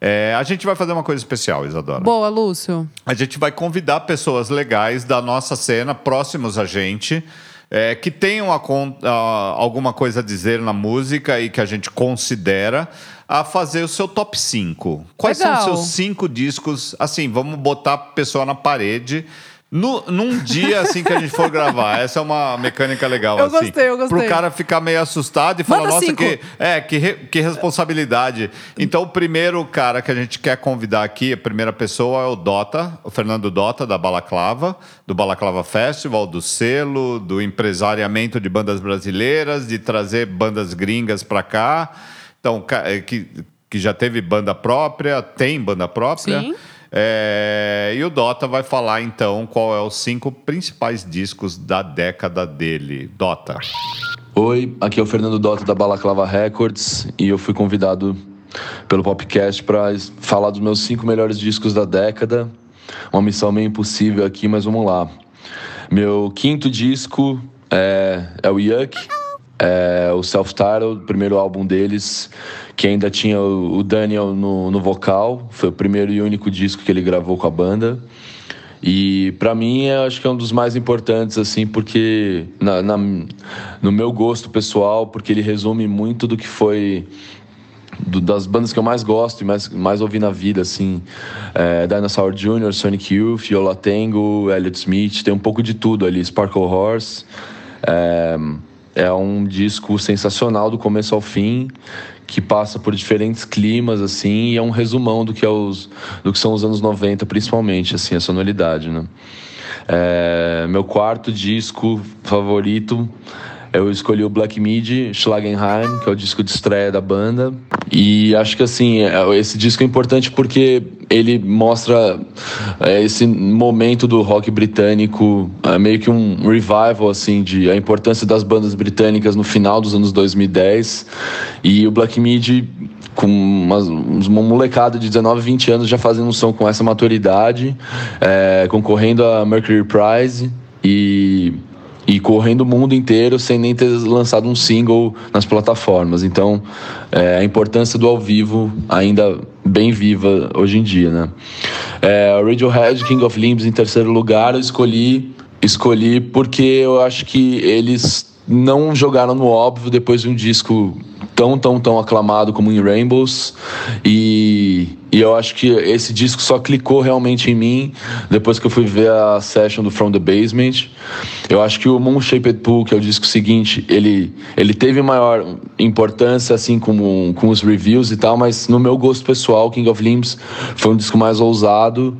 é, a gente vai fazer uma coisa especial, Isadora. Boa, Lúcio. A gente vai convidar pessoas legais da nossa cena, próximos a gente, é, que tenham a a- alguma coisa a dizer na música e que a gente considera a fazer o seu top 5. Quais Legal. são os seus cinco discos? Assim, vamos botar a pessoa na parede. No, num dia assim que a gente for gravar, essa é uma mecânica legal. Eu assim, gostei, eu gostei. Pro cara ficar meio assustado e falar, Manda nossa, cinco." que, é, que, re- que responsabilidade. Então, o primeiro cara que a gente quer convidar aqui, a primeira pessoa é o Dota, o Fernando Dota, da Balaclava, do Balaclava Festival, do selo, do empresariamento de bandas brasileiras, de trazer bandas gringas para cá. Então, é, que, que já teve banda própria, tem banda própria. Sim. É, e o Dota vai falar então qual é os cinco principais discos da década dele. Dota. Oi, aqui é o Fernando Dota da Balaclava Records e eu fui convidado pelo Popcast para falar dos meus cinco melhores discos da década. Uma missão meio impossível aqui, mas vamos lá. Meu quinto disco é, é o Yuck, é o Self-Titled, primeiro álbum deles, que ainda tinha o, o Daniel no, no vocal. Foi o primeiro e único disco que ele gravou com a banda. E pra mim, eu acho que é um dos mais importantes, assim, porque na, na- no meu gosto pessoal, porque ele resume muito do que foi do- das bandas que eu mais gosto e mais, mais ouvi na vida, assim, é, Dinosaur Jr., Sonic Youth, Yola Tango, Elliott Smith, tem um pouco de tudo ali, Sparkle Horse. É, é um disco sensacional do começo ao fim, que passa por diferentes climas, assim, e é um resumão do que, é os, do que são os anos 90, principalmente, assim, a sonoridade, né? É, meu quarto disco favorito, eu escolhi o Black Midi Schlagenheim, que é o disco de estreia da banda. E acho que assim, é- esse disco é importante porque ele mostra é, esse momento do rock britânico, é, meio que um revival assim de a importância das bandas britânicas no final dos anos 2010. E o Black Midi com umas- uma molecada de 19, 20 anos já fazendo um som com essa maturidade, é, concorrendo a Mercury Prize e, e correndo o mundo inteiro sem nem ter lançado um single nas plataformas. Então, é, a importância do ao vivo ainda bem viva hoje em dia, né? É, Radiohead, King of Limbs em terceiro lugar, eu escolhi, escolhi porque eu acho que eles não jogaram no óbvio depois de um disco tão, tão, tão aclamado como em Rainbows. E, e eu acho que esse disco só clicou realmente em mim depois que eu fui ver a session do From the Basement. Eu acho que o Moon Shaped Pool, que é o disco seguinte, ele, ele teve maior importância, assim, como com os reviews e tal, mas no meu gosto pessoal, King of Limbs foi um disco mais ousado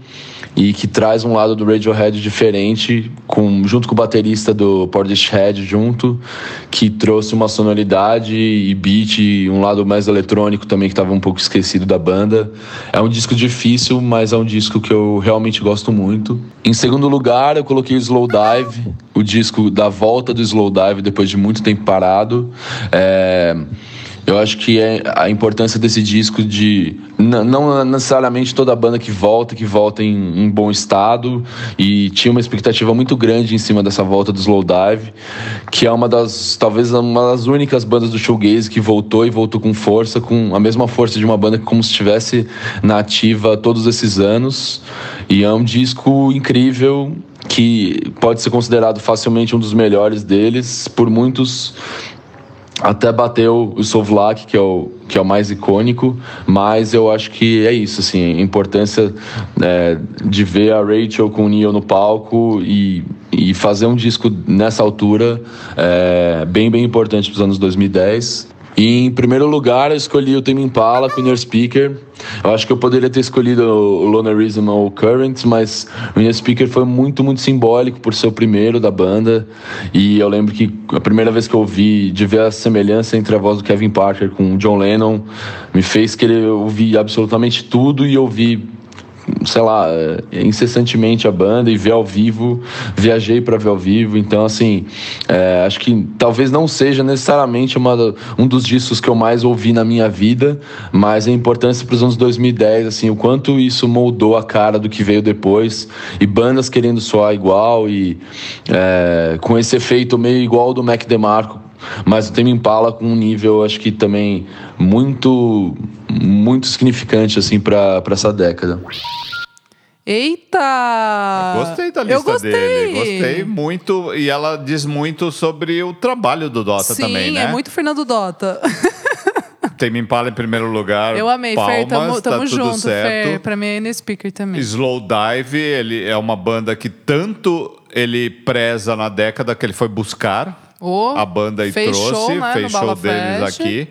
e que traz um lado do Radiohead diferente, com, junto com o baterista do Portishead junto, que trouxe uma sonoridade e beat, um lado mais eletrônico também que estava um pouco esquecido da banda. É um disco difícil, mas é um disco que eu realmente gosto muito. Em segundo lugar, eu coloquei o Slow Dive, o disco da volta do Slow Dive depois de muito tempo parado. É, eu acho que é a importância desse disco de não necessariamente toda banda que volta, que volta em, em bom estado e tinha uma expectativa muito grande em cima dessa volta do Slow Dive, que é uma das talvez uma das únicas bandas do shoegaze que voltou e voltou com força, com a mesma força de uma banda que como se estivesse na ativa todos esses anos. E é um disco incrível que pode ser considerado facilmente um dos melhores deles por muitos até bateu o Sovlak, que é o, que é o mais icônico, mas eu acho que é isso, assim, a importância é, de ver a Rachel com o Neil no palco e, e fazer um disco nessa altura é bem, bem importante para os anos 2010. Em primeiro lugar, eu escolhi o Tame Impala com o Inner Speaker. Eu acho que eu poderia ter escolhido o Lonerism ou o Currents, mas o Inner Speaker foi muito, muito simbólico por ser o primeiro da banda. E eu lembro que a primeira vez que eu ouvi, de ver a semelhança entre a voz do Kevin Parker com o John Lennon, me fez querer ouvir absolutamente tudo e ouvir sei lá, é, incessantemente a banda e ver ao vivo. Viajei para ver ao vivo, então assim, é, acho que talvez não seja necessariamente uma, um dos discos que eu mais ouvi na minha vida, mas a importância para os anos 2010, assim, o quanto isso moldou a cara do que veio depois e bandas querendo soar igual e é, com esse efeito meio igual do Mac DeMarco. Mas o Tame Impala com um nível, acho que também muito, muito significante assim para essa década. Eita! Gostei da lista Eu gostei. dele. Gostei muito. E ela diz muito sobre o trabalho do Dota Sim, também, né? é muito Fernando Dota. Tem Me Impala em primeiro lugar. Eu amei, Palmas, Fer, tamo, tamo tá tudo junto, certo. Fer. Pra mim é N Speaker também. Slow Dive, ele é uma banda que tanto ele preza na década que ele foi buscar Oh, a banda e fez trouxe, show, né, fez show deles Fest. aqui.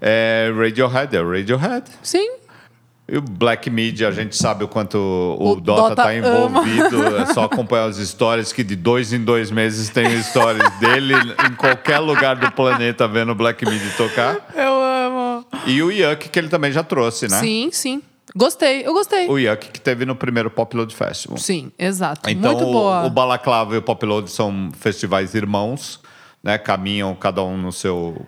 É Radiohead, é Radiohead. Sim. E o Black Media, a gente sabe o quanto o, O Dota Dota tá ama. envolvido. É só acompanhar as histórias que de dois em dois meses tem histórias dele em qualquer lugar do planeta vendo o Black Media tocar. Eu amo. E o Yuck, que ele também já trouxe, né? Sim, sim. Gostei, eu gostei. O Yuck que teve no primeiro Pop Load Festival. Sim, exato. Então, Muito o- boa. O, Balaclava e o Pop Load são festivais irmãos, né? Caminham cada um no seu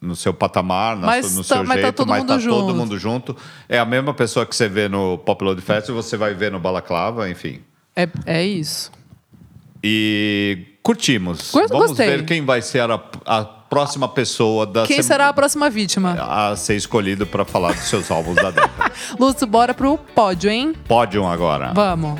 no seu patamar, na Mas sua- no tá- seu mas tá jeito, todo mas mundo tá todo junto. mundo junto. É a mesma pessoa que você vê no Pop Load Festival, você vai ver no Balaclava, enfim. É, é isso. E curtimos. Gost- Vamos gostei. ver quem vai ser a, a próxima pessoa da Quem sem- será a próxima vítima? a ser escolhido para falar dos seus álbuns da década. Lúcio, bora pro pódio, hein? Pódio agora. Vamos.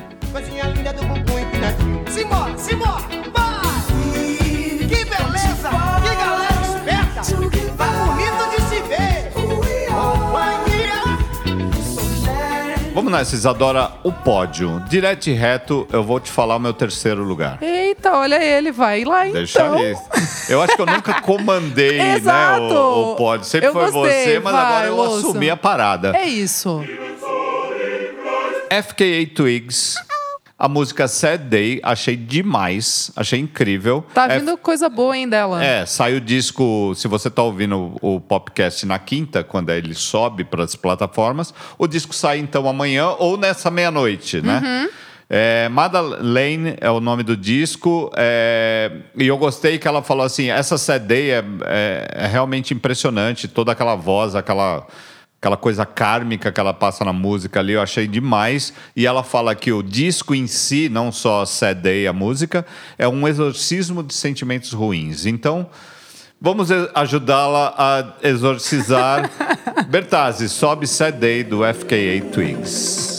Companhia! Vamos nessa, Isadora, o pódio. Direto e reto, eu vou te falar o meu terceiro lugar. Eita, olha ele, vai lá então. Deixa. Eu acho que eu nunca comandei né, o, o pódio. Sempre Eu foi gostei, você, mas vai, agora eu assumi a parada. É isso. FKA Twigs, a música Sad Day, achei demais, achei incrível. Tá F- vindo coisa boa, hein, dela. É, sai o disco, se você tá ouvindo o, o podcast na quinta, quando ele sobe para as plataformas, o disco sai então amanhã ou nessa meia-noite, né? Uhum. É, Madeleine é o nome do disco, é, e eu gostei que ela falou assim: essa Day é, é- é realmente impressionante, toda aquela voz, aquela, aquela coisa kármica que ela passa na música ali, eu achei demais. E ela fala que o disco em si, não só Sad Day, a música, é um exorcismo de sentimentos ruins. Então, vamos ajudá-la a exorcizar. Bertazzi, sobe Sad Day do FKA Twigs.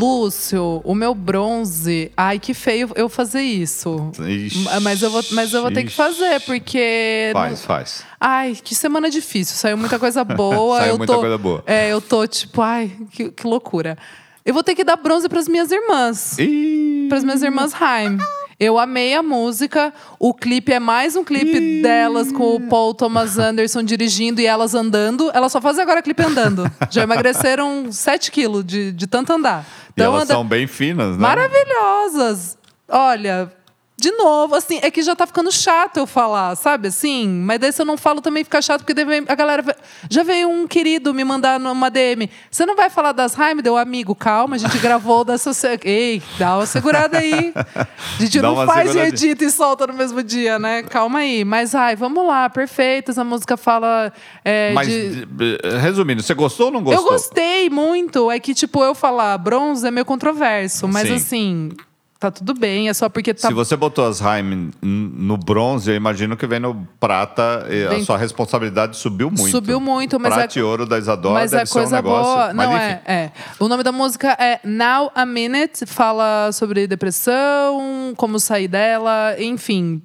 Lúcio, o meu bronze. Ai, que feio eu fazer isso. Ixi, mas eu vou, mas eu vou ter que fazer, porque. Faz, faz. Ai, que semana difícil. Saiu muita coisa boa. Saiu eu muita tô, coisa boa. É, eu tô tipo, ai, que, que loucura. Eu vou ter que dar bronze pras minhas irmãs. Para as minhas irmãs Haim. Eu amei a música. O clipe é mais um clipe delas com o Paul Thomas Anderson dirigindo e elas andando. Elas só fazem agora clipe andando. Já emagreceram 7 quilos de, de tanto andar. e elas anda- são bem finas, né? maravilhosas. Olha, de novo, assim, é que já tá ficando chato eu falar, sabe assim? Mas daí se eu não falo também fica chato, porque deve- a galera. vai- Já veio um querido me mandar numa DM. Você não vai falar das Haim? Deu amigo, calma, a gente gravou dessa. Ei, dá uma segurada aí. A gente não faz e edita e solta no mesmo dia, né? Calma aí. Mas, ai, vamos lá, perfeitas. A música fala. é, Mas, de- eh, resumindo, você gostou ou não gostou? eu gostei muito. É que, tipo, eu falar bronze é meio controverso. Mas, Sim. assim, tá tudo bem. É só porque tá. Se você botou as Haim no bronze, eu imagino que vem no prata, e a sua responsabilidade subiu muito. Subiu muito, mas Prata é- e ouro da Isadora Mas deve a ser um coisa negócio... boa. Não, é, é. O nome da música é Now a Minute. Fala sobre depressão, como sair dela, enfim.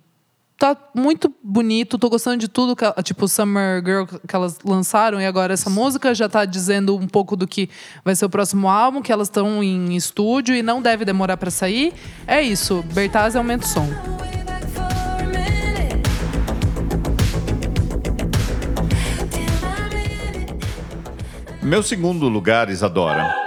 Tá muito bonito, tô gostando de tudo, que, tipo Summer Girl que elas lançaram e agora essa música já tá dizendo um pouco do que vai ser o próximo álbum, que elas estão em estúdio e não deve demorar pra sair. É isso, Bertaz aumenta o som. Meu segundo lugar, Isadora,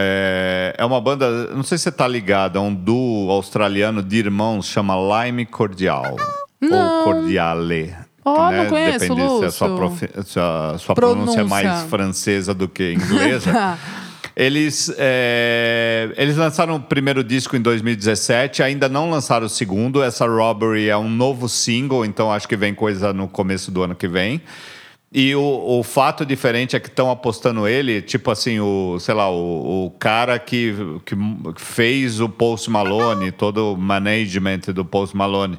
é, é uma banda, não sei se você tá ligada, é um duo australiano de irmãos, chama Lime Cordial. Ou Cordiale. Ó, não conheço, Depende se a sua, Lúcio. profi- se a sua pronúncia é mais Pronúncia. francesa do que inglesa. Eles, é, eles lançaram o primeiro disco em 2017, ainda não lançaram o segundo. Essa Robbery é um novo single, então acho que vem coisa no começo do ano que vem. E o, o fato diferente é que estão apostando ele, tipo assim, o, sei lá, o, o cara que, que fez o Post Malone, todo o management do Post Malone.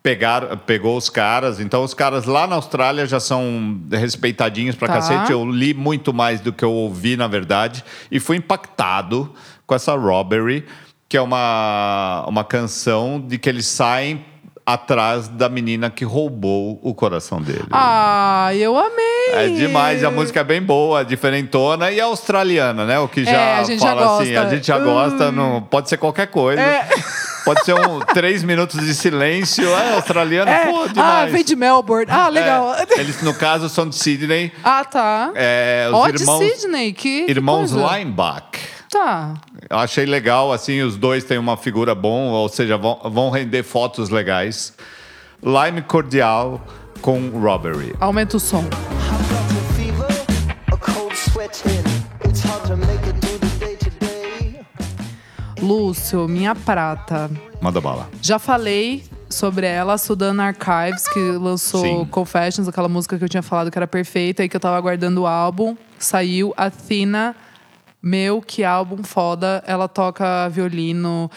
Pegar, pegou os caras, então os caras lá na Austrália já são respeitadinhos pra Tá. cacete. Eu li muito mais do que eu ouvi, na verdade, e fui impactado com essa Robbery, que é uma, uma canção de que eles saem atrás da menina que roubou o coração dele. Ah, eu amei! É demais, a música é bem boa, diferentona e é australiana, né? O que já É, a gente já fala assim, a gosta. gente já Hum. gosta, não, pode ser qualquer coisa. É. Pode ser um três minutos de silêncio, é australiano, É. pô, ah, demais. vem de Melbourne. Ah, legal. É, eles, no caso, são de Sydney, Ah, tá. é, os Ó, irmãos, de Sydney, que. que irmãos coisa. Lineback. Tá. Eu achei legal, assim, os dois têm uma figura bom, ou seja, vão, vão render fotos legais. Lime Cordial com Robbery. Aumenta o som. Lúcio, minha prata. Manda bala. Já falei sobre ela, Sudan Archives, que lançou Sim. Confessions, aquela música que eu tinha falado que era perfeita e que eu tava aguardando o álbum. Saiu Athena. Meu, que álbum foda. Ela toca violino.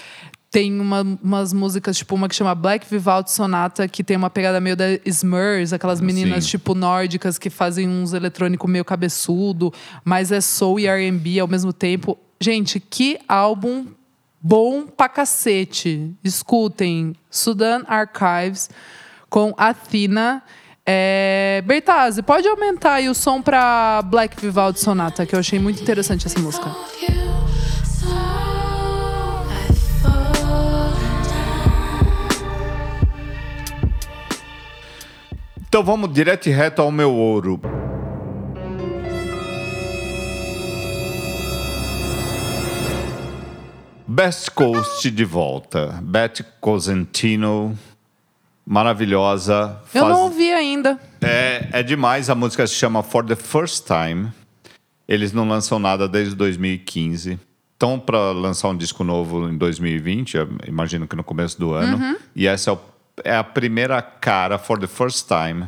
Tem uma- umas músicas, tipo uma que chama Black Vivaldi Sonata, que tem uma pegada meio da Smurs, aquelas meninas, Sim. tipo, nórdicas, que fazem uns eletrônicos meio cabeçudo, mas é soul e R&B ao mesmo tempo. Gente, que álbum bom pra cacete. Escutem Sudan Archives com Athena. É... Bertazzi, pode aumentar aí o som pra Black Vivaldi Sonata, que eu achei muito interessante essa música. Então vamos direto e reto ao meu ouro. Best Coast de volta. Beth Cosentino, maravilhosa. Eu Faz- não ouvi ainda. É, é demais. A música se chama For the First Time. Eles não lançam nada desde 2015. Estão para lançar um disco novo em 2020, eu imagino que no começo do ano. Uhum. E essa é, o- é a primeira cara, For the First Time,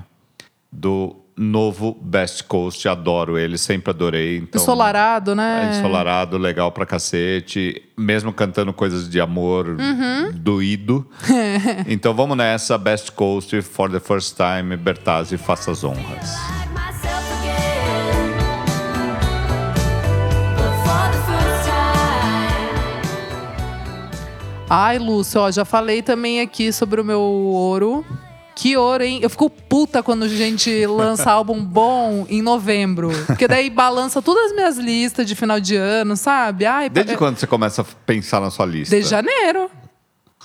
do novo Best Coast. Adoro ele, sempre adorei. Então, Ensolarado, né? é ensolarado, legal pra cacete. Mesmo cantando coisas de amor Uhum. doído. então vamos nessa, Best Coast, For the First Time, Bertazzi, faça as honras. Ai, Lúcio, ó, já falei também aqui sobre o meu ouro. Que ouro, hein? Eu fico puta quando a gente lança álbum bom em novembro. Porque daí balança todas as minhas listas de final de ano, sabe? Ai, Desde pa- quando você começa a pensar na sua lista? Desde janeiro.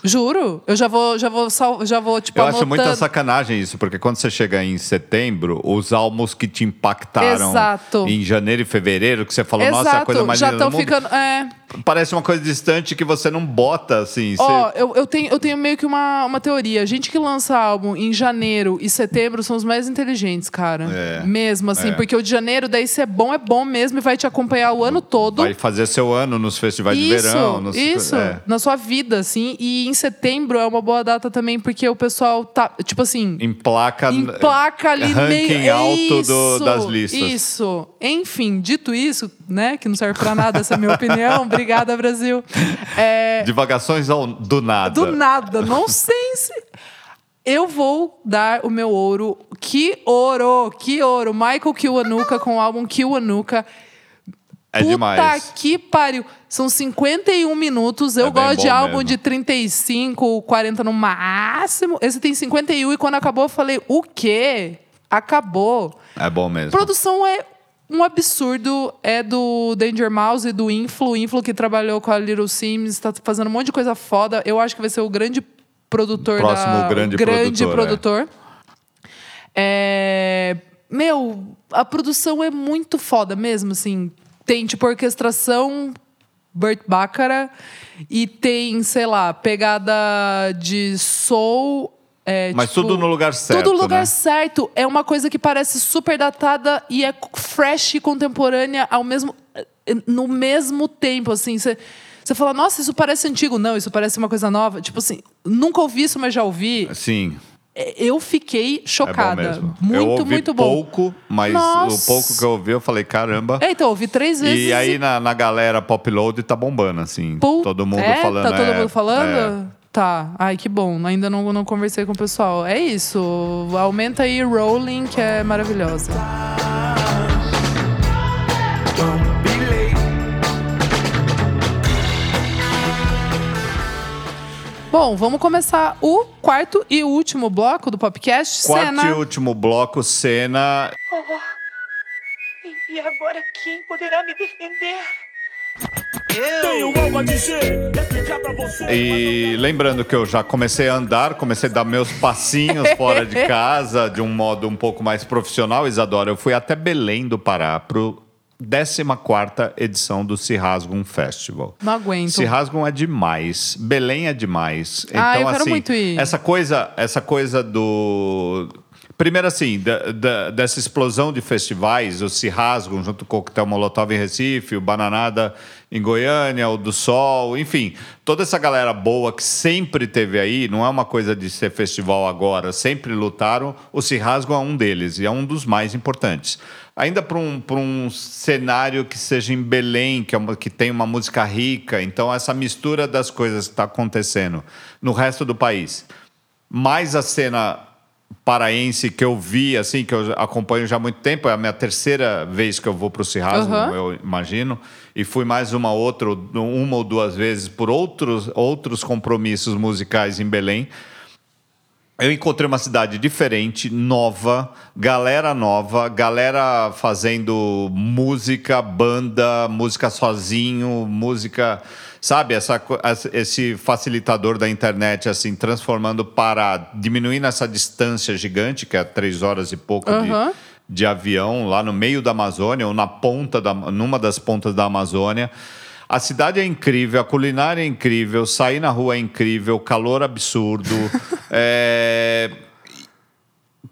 Juro. Eu já vou, já vou, já vou tipo, Eu acho muita anotando. sacanagem isso, porque quando você chega em setembro, os álbuns que te impactaram Exato. em janeiro e fevereiro, que você falou, Exato, nossa, é a coisa mais já linda do estão mundo, ficando. É. parece uma coisa distante que você não bota, assim. Ó, você- eu, eu, tenho, eu tenho meio que uma, uma teoria. Gente que lança álbum em janeiro e setembro são os mais inteligentes, cara. É. Mesmo, assim. É. Porque o de janeiro, daí se é bom, é bom mesmo e vai te acompanhar o ano todo. Vai fazer seu ano nos festivais de isso, verão. Nos, isso. é. Na sua vida, assim. E em setembro é uma boa data também, porque o pessoal tá, tipo assim... Em placa, Em placa ali ranking meio... alto isso, do- das listas. Isso. Enfim, dito isso, né? Que não serve pra nada essa é minha opinião. Obrigada, Brasil. É, Divagações ao, do nada. do nada, nonsense. Eu vou dar o meu ouro. Que ouro, que ouro. Michael Kiwanuka com o álbum Kiwanuka. É Puta demais. que pariu. São 51 minutos. Eu É gosto de álbum mesmo. de 35, 40 no máximo. Esse tem 51 e quando acabou eu falei, o quê? Acabou. É bom mesmo. Produção é um absurdo. É do Danger Mouse e do Influ. Influ que trabalhou com a Little Sims, tá fazendo um monte de coisa foda. Eu acho que vai ser o grande produtor Próximo da... grande grande produtor, é. produtor. É, Meu, a produção é muito foda mesmo, assim. Tem, tipo, orquestração Burt Baccara e tem, sei lá, pegada de soul É, Mas tipo, tudo no lugar certo, Tudo no lugar né? certo. É uma coisa que parece super datada e é fresh e contemporânea ao mesmo, no mesmo tempo, assim. Você você fala, nossa, isso parece antigo. Não, isso parece uma coisa nova. Tipo assim, nunca ouvi isso, mas já ouvi. Sim. É, Eu fiquei É chocada. mesmo. Muito, eu ouvi muito bom. pouco, mas Nossa. o pouco que eu ouvi, eu falei, caramba. É, então, eu ouvi três vezes. E aí na, na galera pop load tá bombando, assim. Pô, todo mundo é? falando. Tá todo é, mundo falando? é. Tá. Ai, que bom. Ainda não, não conversei com o pessoal. É isso. Aumenta aí Rolling, que é maravilhosa. Bom, vamos começar o quarto e último bloco do podcast. Quarto Cena. e último bloco, cena. E agora quem poderá me defender? Pra você. E lembrando que eu já comecei a andar, comecei a dar meus passinhos fora de casa de um modo um pouco mais profissional, Isadora. Eu fui até Belém do Pará pro 14ª edição do Se Rasgum Festival. Não aguento. Se Rasgum é demais, Belém é demais. Ah, então eu quero assim, muito ir. essa coisa, essa coisa do Primeiro, assim, da- da- dessa explosão de festivais, o Se Rasgam, junto com o Coquetel Molotov em Recife, o Bananada em Goiânia, o do Sol, enfim, toda essa galera boa que sempre teve aí, não é uma coisa de ser festival agora, sempre lutaram, o Se Rasgam é um deles e é um dos mais importantes. Ainda para um, um cenário que seja em Belém, que, é uma, que tem uma música rica, então essa mistura das coisas que está acontecendo no resto do país mais a cena paraense que eu vi, assim, que eu acompanho já há muito tempo, é a minha terceira vez que eu vou para o Cirrasgo, Aham. eu imagino, e fui mais uma outra, uma ou duas vezes por outros, outros compromissos musicais em Belém. Eu encontrei uma cidade diferente, nova, galera nova, galera fazendo música, banda, música sozinho, música, sabe, essa, esse facilitador da internet, assim, transformando para diminuindo essa distância gigante, que é três horas e pouco de, Aham. de avião, lá no meio da Amazônia, ou na ponta da, numa das pontas da Amazônia. A cidade é incrível, a culinária é incrível, sair na rua é incrível, calor absurdo. é...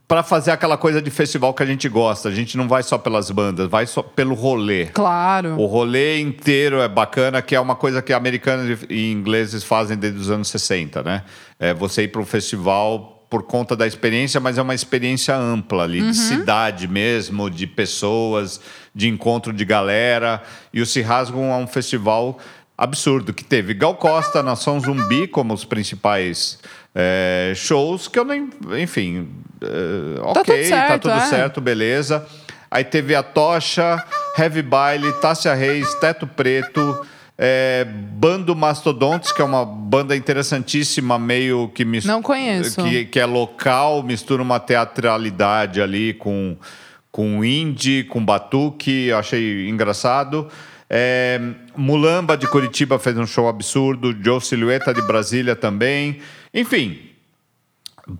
Para fazer aquela coisa de festival que a gente gosta, a gente não vai só pelas bandas, vai só pelo rolê. Claro. O rolê inteiro é bacana, que é uma coisa que americanos e ingleses fazem desde os anos 60, né? É você ir para um festival por conta da experiência, mas é uma experiência ampla ali, de cidade mesmo, de pessoas, de encontro de galera. E o Se Rasgam é um festival absurdo, que teve Gal Costa, Nação Zumbi como os principais é, shows, que eu nem... Enfim, é, ok, tudo certo, tá tudo é. certo, beleza. Aí teve a Tocha, Heavy Baile, Tássia Reis, Teto Preto, é, Bando Mastodontes, que é uma banda interessantíssima, meio que mis- Não conheço. Que, que é local, mistura uma teatralidade ali com, com indie, com batuque, achei engraçado. É, Mulamba de Curitiba fez um show absurdo, Joe Silhueta de Brasília também. Enfim,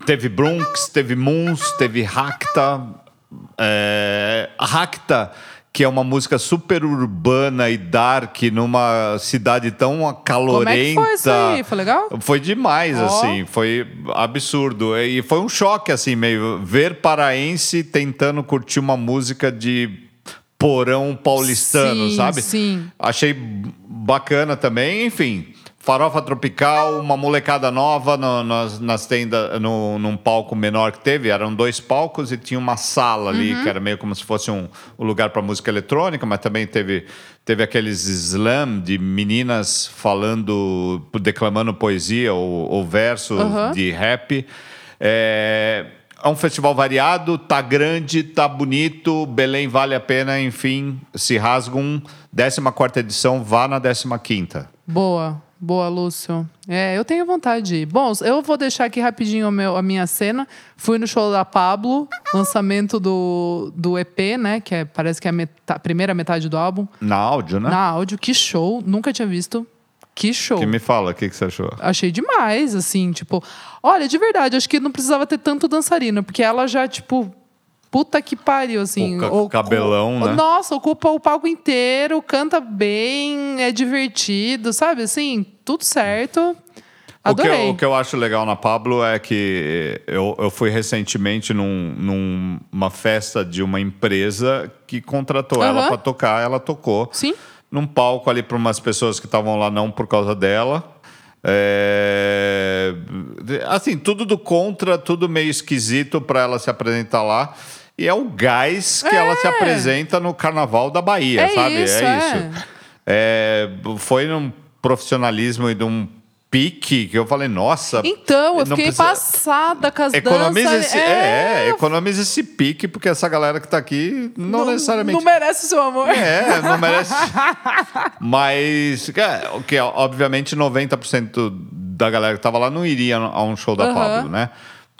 Teve Bronx, teve Moons, teve Racta. É, Racta, que é uma música super urbana e dark numa cidade tão acalorenta. Como é que foi isso aí? Foi legal? Foi demais, Ó. assim, foi absurdo. E foi um choque, assim, meio ver paraense tentando curtir uma música de porão paulistano, Sim, sabe? sim. Achei bacana também, enfim. Farofa tropical, uma molecada nova no, nas, nas tendas, no, num palco menor que teve. Eram dois palcos e tinha uma sala ali, Uhum. que era meio como se fosse um, um lugar para música eletrônica, mas também teve, teve aqueles slam de meninas falando, declamando poesia ou, ou versos Uhum. de rap. É, é um festival variado, tá grande, tá bonito, Belém vale a pena, enfim, se rasgam 14 edição, vá na 15ª. Boa, boa, Lúcio. É, eu tenho vontade de ir. Bom, eu vou deixar aqui rapidinho meu, a minha cena. Fui no show da Pablo, lançamento do, do EP, né? Que é, parece que é a meta- primeira metade do álbum. Na áudio, né? Na áudio, que show. Nunca tinha visto. Que show. Que me fala, o que, que você achou? Achei demais, assim, tipo... Olha, de verdade, acho que não precisava ter tanto dançarino. Porque ela já, tipo... Puta que pariu, assim. O cabelão, né? Nossa, ocupa o palco inteiro, canta bem, é divertido, sabe? Assim, tudo certo. O que, Adorei. eu, o que eu acho legal na Pablo é que eu, eu fui recentemente num- numa festa de uma empresa que contratou ela Aham. para tocar, ela tocou. Sim. Num palco ali para umas pessoas que estavam lá não por causa dela. É, Assim, tudo do contra, tudo meio esquisito para ela se apresentar lá. E é o gás que ela se apresenta no Carnaval da Bahia, É sabe? isso, é é. isso. É, foi num profissionalismo e de um pique que eu falei, nossa. Então, eu não fiquei precisa- passada com as Economiza danças. esse, é, economiza esse pique, porque essa galera que tá aqui não, necessariamente. Não merece o seu amor. É, não merece. Mas, é, o que obviamente 90% da galera que tava lá não iria a um show da. Uhum. Pablo, né?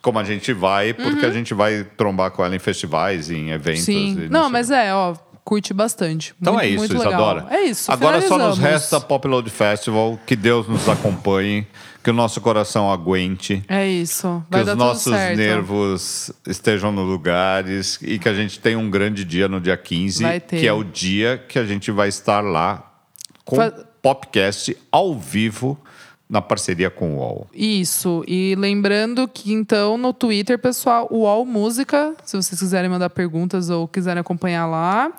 Como a gente vai, porque a gente vai trombar com ela em festivais, em eventos. Sim. Não, sei mas é, ó, curte bastante. Então muito, é isso. Isadora. É isso. Agora só nos resta Pop Load Festival. Que Deus nos acompanhe, que o nosso coração aguente. É isso. Que Vai os dar nossos nervos estejam nos lugares e que a gente tenha um grande dia no dia 15, Vai ter. que é o dia que a gente vai estar lá com Fa- o Popcast ao vivo na parceria com o UOL. Isso. E lembrando que, então, no Twitter, pessoal, o UOL Música, se vocês quiserem mandar perguntas ou quiserem acompanhar lá.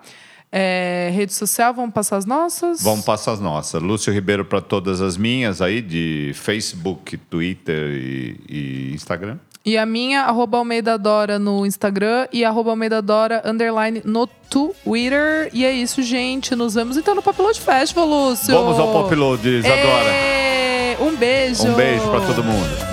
É, rede social, vamos passar as nossas? Vamos passar as nossas. Lúcio Ribeiro para todas as minhas aí, de Facebook, Twitter e, e Instagram. E a minha, arroba Almeida Dora no Instagram e arroba Almeida Dora, underline, no Twitter. E é isso, gente. Nos vemos então no Papelode Festival, Lúcio. Vamos ao Pop Load, Isadora. Ê, Um beijo. Um beijo para todo mundo.